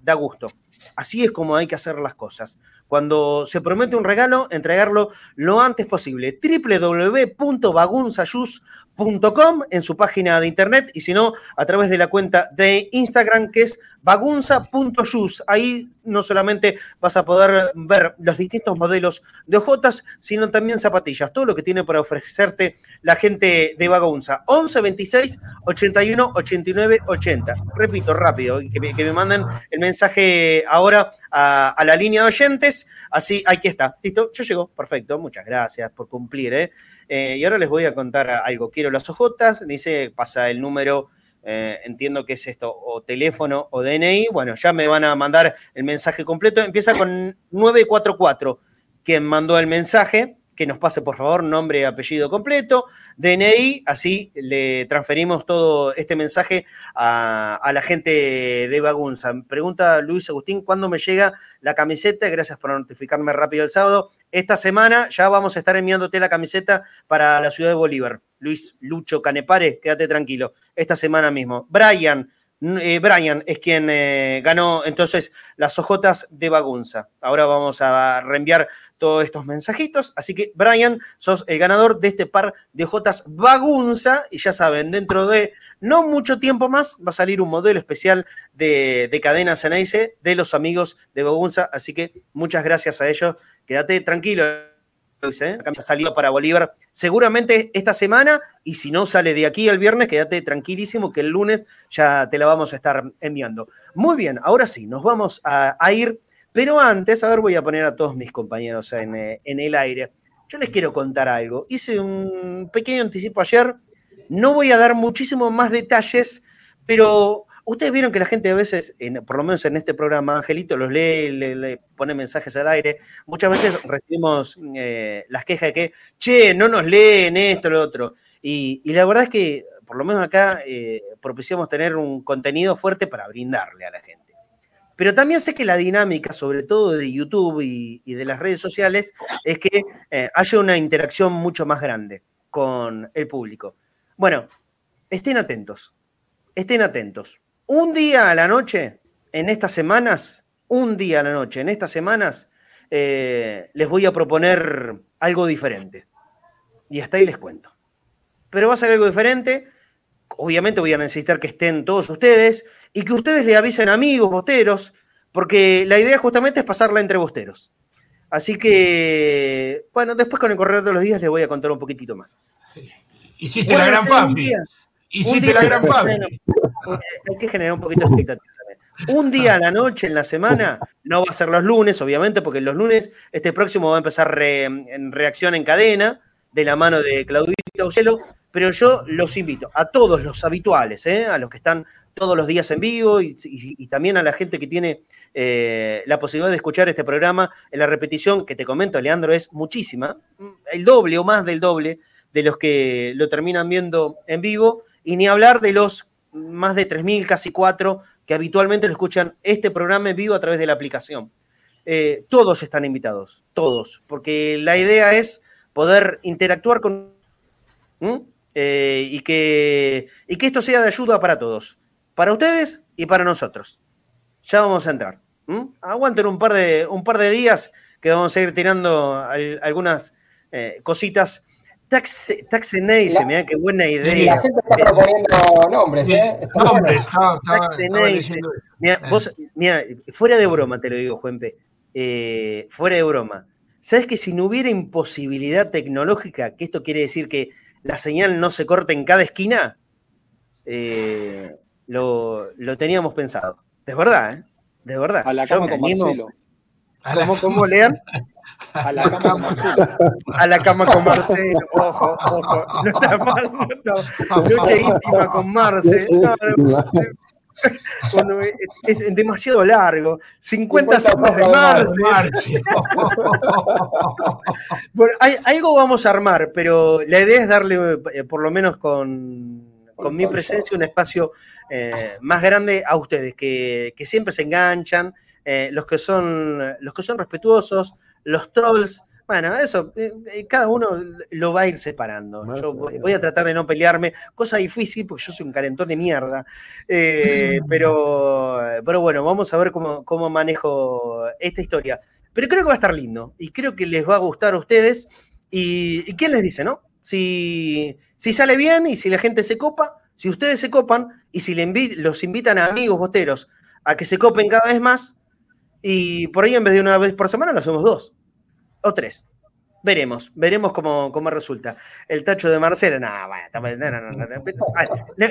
da gusto. Así es como hay que hacer las cosas. Cuando se promete un regalo, entregarlo lo antes posible. www.bagunzayus.com en su página de internet y si no, a través de la cuenta de Instagram que es bagunza.yus. Ahí no solamente vas a poder ver los distintos modelos de ojotas, sino también zapatillas, todo lo que tiene para ofrecerte la gente de Bagunza. 11 26 81 89 80. Repito rápido, que me, manden el mensaje ahora a, a, la línea de oyentes. Así, aquí está. Listo, ya llegó. Perfecto. Muchas gracias por cumplir. ¿eh? Eh, y ahora les voy a contar algo. Quiero las ojotas. Dice, pasa el número eh, entiendo que es esto, o teléfono o DNI, bueno, ya me van a mandar el mensaje completo. Empieza con 944, quien mandó el mensaje, que nos pase por favor nombre apellido completo, DNI, así le transferimos todo este mensaje a, a, la gente de Bagunza. Pregunta Luis Agustín, ¿cuándo me llega la camiseta? Gracias por notificarme rápido el sábado. Esta semana ya vamos a estar enviándote la camiseta para la ciudad de Bolívar. Luis Lucho Canepare, quédate tranquilo, esta semana mismo. Brian, eh, Brian es quien eh, ganó entonces las ojotas de Bagunza. Ahora vamos a reenviar todos estos mensajitos. Así que, Brian, sos el ganador de este par de ojotas Bagunza. Y ya saben, dentro de no mucho tiempo más va a salir un modelo especial de, de cadena Ceneice de los amigos de Bagunza. Así que muchas gracias a ellos. Quédate tranquilo ¿eh? ha salido para Bolívar seguramente esta semana y si no sale de aquí el viernes, quédate tranquilísimo que el lunes ya te la vamos a estar enviando. Muy bien, ahora sí, nos vamos a, ir, pero antes, a ver, voy a poner a todos mis compañeros en, eh, en el aire. Yo les quiero contar algo. Hice un pequeño anticipo ayer, no voy a dar muchísimos más detalles, pero Ustedes vieron que la gente a veces, por lo menos en este programa, Angelito los lee, le, pone mensajes al aire. Muchas veces recibimos eh, las quejas de que, che, no nos leen esto, lo otro. Y, la verdad es que, por lo menos acá, eh, propiciamos tener un contenido fuerte para brindarle a la gente. Pero también sé que la dinámica, sobre todo de YouTube y, de las redes sociales, es que eh, haya una interacción mucho más grande con el público. Bueno, estén atentos, estén atentos un día a la noche, en estas semanas, un día a la noche, en estas semanas, eh, les voy a proponer algo diferente. Y hasta ahí les cuento. Pero va a ser algo diferente. Obviamente voy a necesitar que estén todos ustedes y que ustedes le avisen amigos, bosteros, porque la idea justamente es pasarla entre bosteros. Así que, bueno, después con el correr de los días les voy a contar un poquitito más. Hiciste la gran Fafi. Hiciste la gran Fafi. Hay que generar un poquito de expectativa. Un día a la noche en la semana, no va a ser los lunes, obviamente, porque los lunes, este próximo va a empezar en reacción en cadena, de la mano de Claudito Ucelo, pero yo los invito a todos los habituales, ¿eh? a los que están todos los días en vivo y, también a la gente que tiene eh, la posibilidad de escuchar este programa en la repetición, que te comento, Leandro, es muchísima, el doble o más del doble de los que lo terminan viendo en vivo, y ni hablar de los más de 3.000, casi 4, que habitualmente lo escuchan este programa en vivo a través de la aplicación. Eh, todos están invitados, todos, porque la idea es poder interactuar con... Eh, y, que, y que esto sea de ayuda para todos, para ustedes y para nosotros. Ya vamos a entrar. Aguanten un par, de, un par de días que vamos a ir tirando algunas eh, cositas. Taxe, Taxeneise, mira qué buena idea. La gente está proponiendo nombres, ¿eh? nombres, Mira, vos, mira, fuera de broma te lo digo, Juanpe. Eh, fuera de broma. ¿Sabes que si no hubiera imposibilidad tecnológica, que esto quiere decir que la señal no se corte en cada esquina, eh, lo, teníamos pensado. De verdad, ¿eh? De verdad. A la cama con Marcelo. ¿Cómo, cómo lean? A la cama con Marcelo. A la cama con Marcelo. Ojo, ojo. No está mal, no está Noche íntima con Marcelo. es, demasiado largo. 50 sopas de Marce. bueno, hay, algo vamos a armar, pero la idea es darle, eh, por lo menos con, con mi presencia, un espacio eh, más grande a ustedes, que, que siempre se enganchan, eh, los, que son, los que son respetuosos, los trolls bueno, eso, eh, eh, cada uno lo va a ir separando. Yo voy, a tratar de no pelearme, cosa difícil porque yo soy un calentón de mierda. Eh, pero, pero bueno, vamos a ver cómo, cómo manejo esta historia. Pero creo que va a estar lindo y creo que les va a gustar a ustedes. ¿Y, quién les dice, no? Si, si sale bien y si la gente se copa, si ustedes se copan y si los invitan a amigos boteros a que se copen cada vez más, y por ahí en vez de una vez por semana lo hacemos dos o tres. Veremos, veremos cómo, cómo resulta. El tacho de Marcela, no,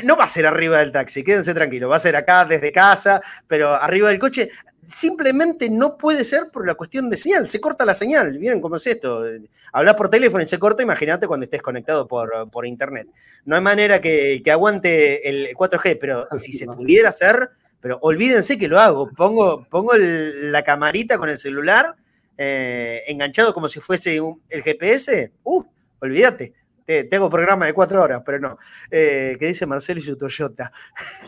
no, va a ser arriba del taxi, quédense tranquilos, va a ser acá desde casa, pero arriba del coche. Simplemente no puede ser por la cuestión de señal, se corta la señal. ¿Vieron cómo es esto? Hablas por teléfono y se corta, imagínate cuando estés conectado por, por internet. No hay manera que, que aguante el 4G, pero si se pudiera hacer, pero olvídense que lo hago. Pongo, pongo la camarita con el celular eh, enganchado como si fuese el GPS, uh, olvídate. tengo programa de cuatro horas, pero no. Eh, ¿Qué dice Marcelo y su Toyota?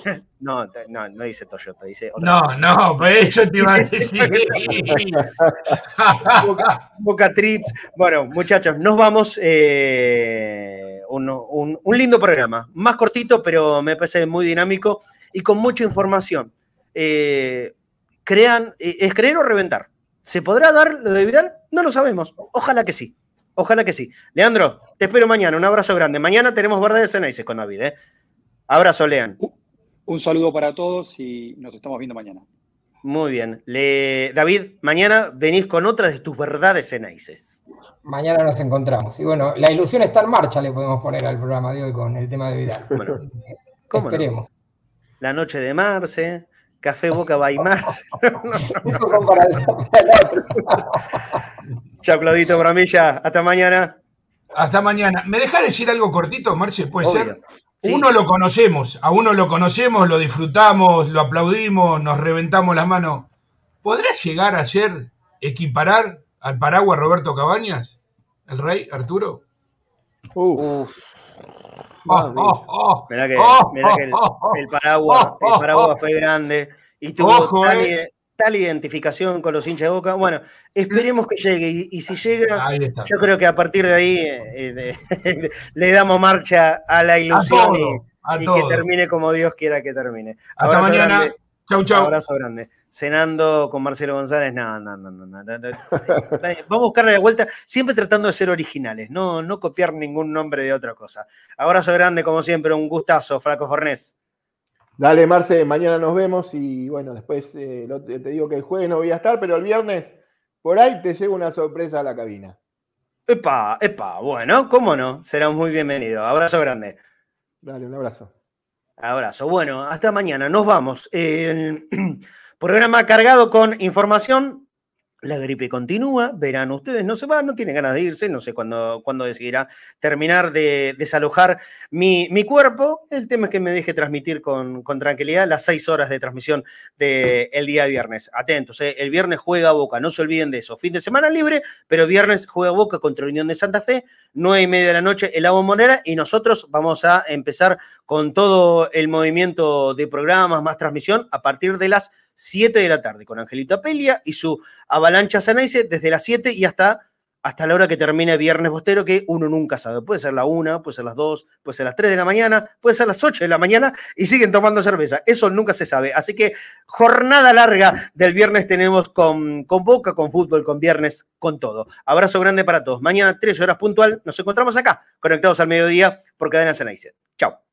no, no, no dice Toyota, dice. no, no, por eso te iba a decir. Boca, Trips. Bueno, muchachos, nos vamos. Eh, un, lindo programa. Más cortito, pero me parece muy dinámico y con mucha información. crean, es creer o reventar. ¿Se podrá dar lo de Vidal? No lo sabemos. Ojalá que sí. Ojalá que sí. Leandro, te espero mañana. Un abrazo grande. Mañana tenemos verdades Ceneices con David. ¿eh? Abrazo, Lean. Un saludo para todos y nos estamos viendo mañana. Muy bien. David, mañana venís con otra de tus verdades Ceneices. Mañana nos encontramos. Y bueno, la ilusión está en marcha, le podemos poner al programa de hoy con el tema de Vidal. Bueno, ¿cómo Esperemos. La noche de Marce, Café Boca Baimás. Chao, Claudito Bramilla. Hasta mañana. Hasta mañana. ¿Me deja decir algo cortito, Marce? ¿Puede ser? Uno lo conocemos, a uno lo conocemos, lo disfrutamos, lo aplaudimos, nos reventamos las manos. ¿Podrá llegar a ser equiparar al paraguas Roberto Cabañas? ¿El rey Arturo? Uf. Oh, mirá que, el, paraguas, el paraguas fue grande y tuvo eh. tal, identificación con los hinchas de boca. Bueno, esperemos que llegue. Y, si llega, yo creo que a partir de ahí eh, le damos marcha a la ilusión y, que termine como Dios quiera que termine. Hasta mañana. Chau, chau. Abrazo grande cenando con Marcelo González, no, no, no, no, Vamos a buscarle la vuelta, siempre tratando de ser originales, no, no copiar ningún nombre de otra cosa. Abrazo grande, como siempre, un gustazo, Flaco Fornés. Dale, Marce, mañana nos vemos y bueno, después eh, te digo que el jueves no voy a estar, pero el viernes por ahí te llevo una sorpresa a la cabina. Epa, epa, bueno, cómo no, será muy bienvenido. Abrazo grande. Dale, un abrazo. Abrazo. Bueno, hasta mañana. Nos vamos. El programa cargado con información la gripe continúa, verán ustedes, no se va, no tiene ganas de irse, no sé cuándo, cuándo decidirá terminar de desalojar mi, cuerpo. El tema es que me deje transmitir con, tranquilidad las seis horas de transmisión del día viernes. Atentos, ¿eh? el viernes juega Boca, no se olviden de eso. Fin de semana libre, pero viernes juega Boca contra Unión de Santa Fe, nueve y media de la noche el Agua Monera y nosotros vamos a empezar con todo el movimiento de programas más transmisión a partir de las 7 de la tarde con Angelito Apelia y su avalancha Sanaise desde las 7 y hasta, hasta la hora que termine Viernes Bostero, que uno nunca sabe. Puede ser la 1, puede ser las 2, puede ser las 3 de la mañana, puede ser las 8 de la mañana y siguen tomando cerveza. Eso nunca se sabe. Así que jornada larga del viernes tenemos con, con Boca, con fútbol, con viernes, con todo. Abrazo grande para todos. Mañana, 3 horas puntual, nos encontramos acá, conectados al mediodía por Cadena Sanaise. Chao.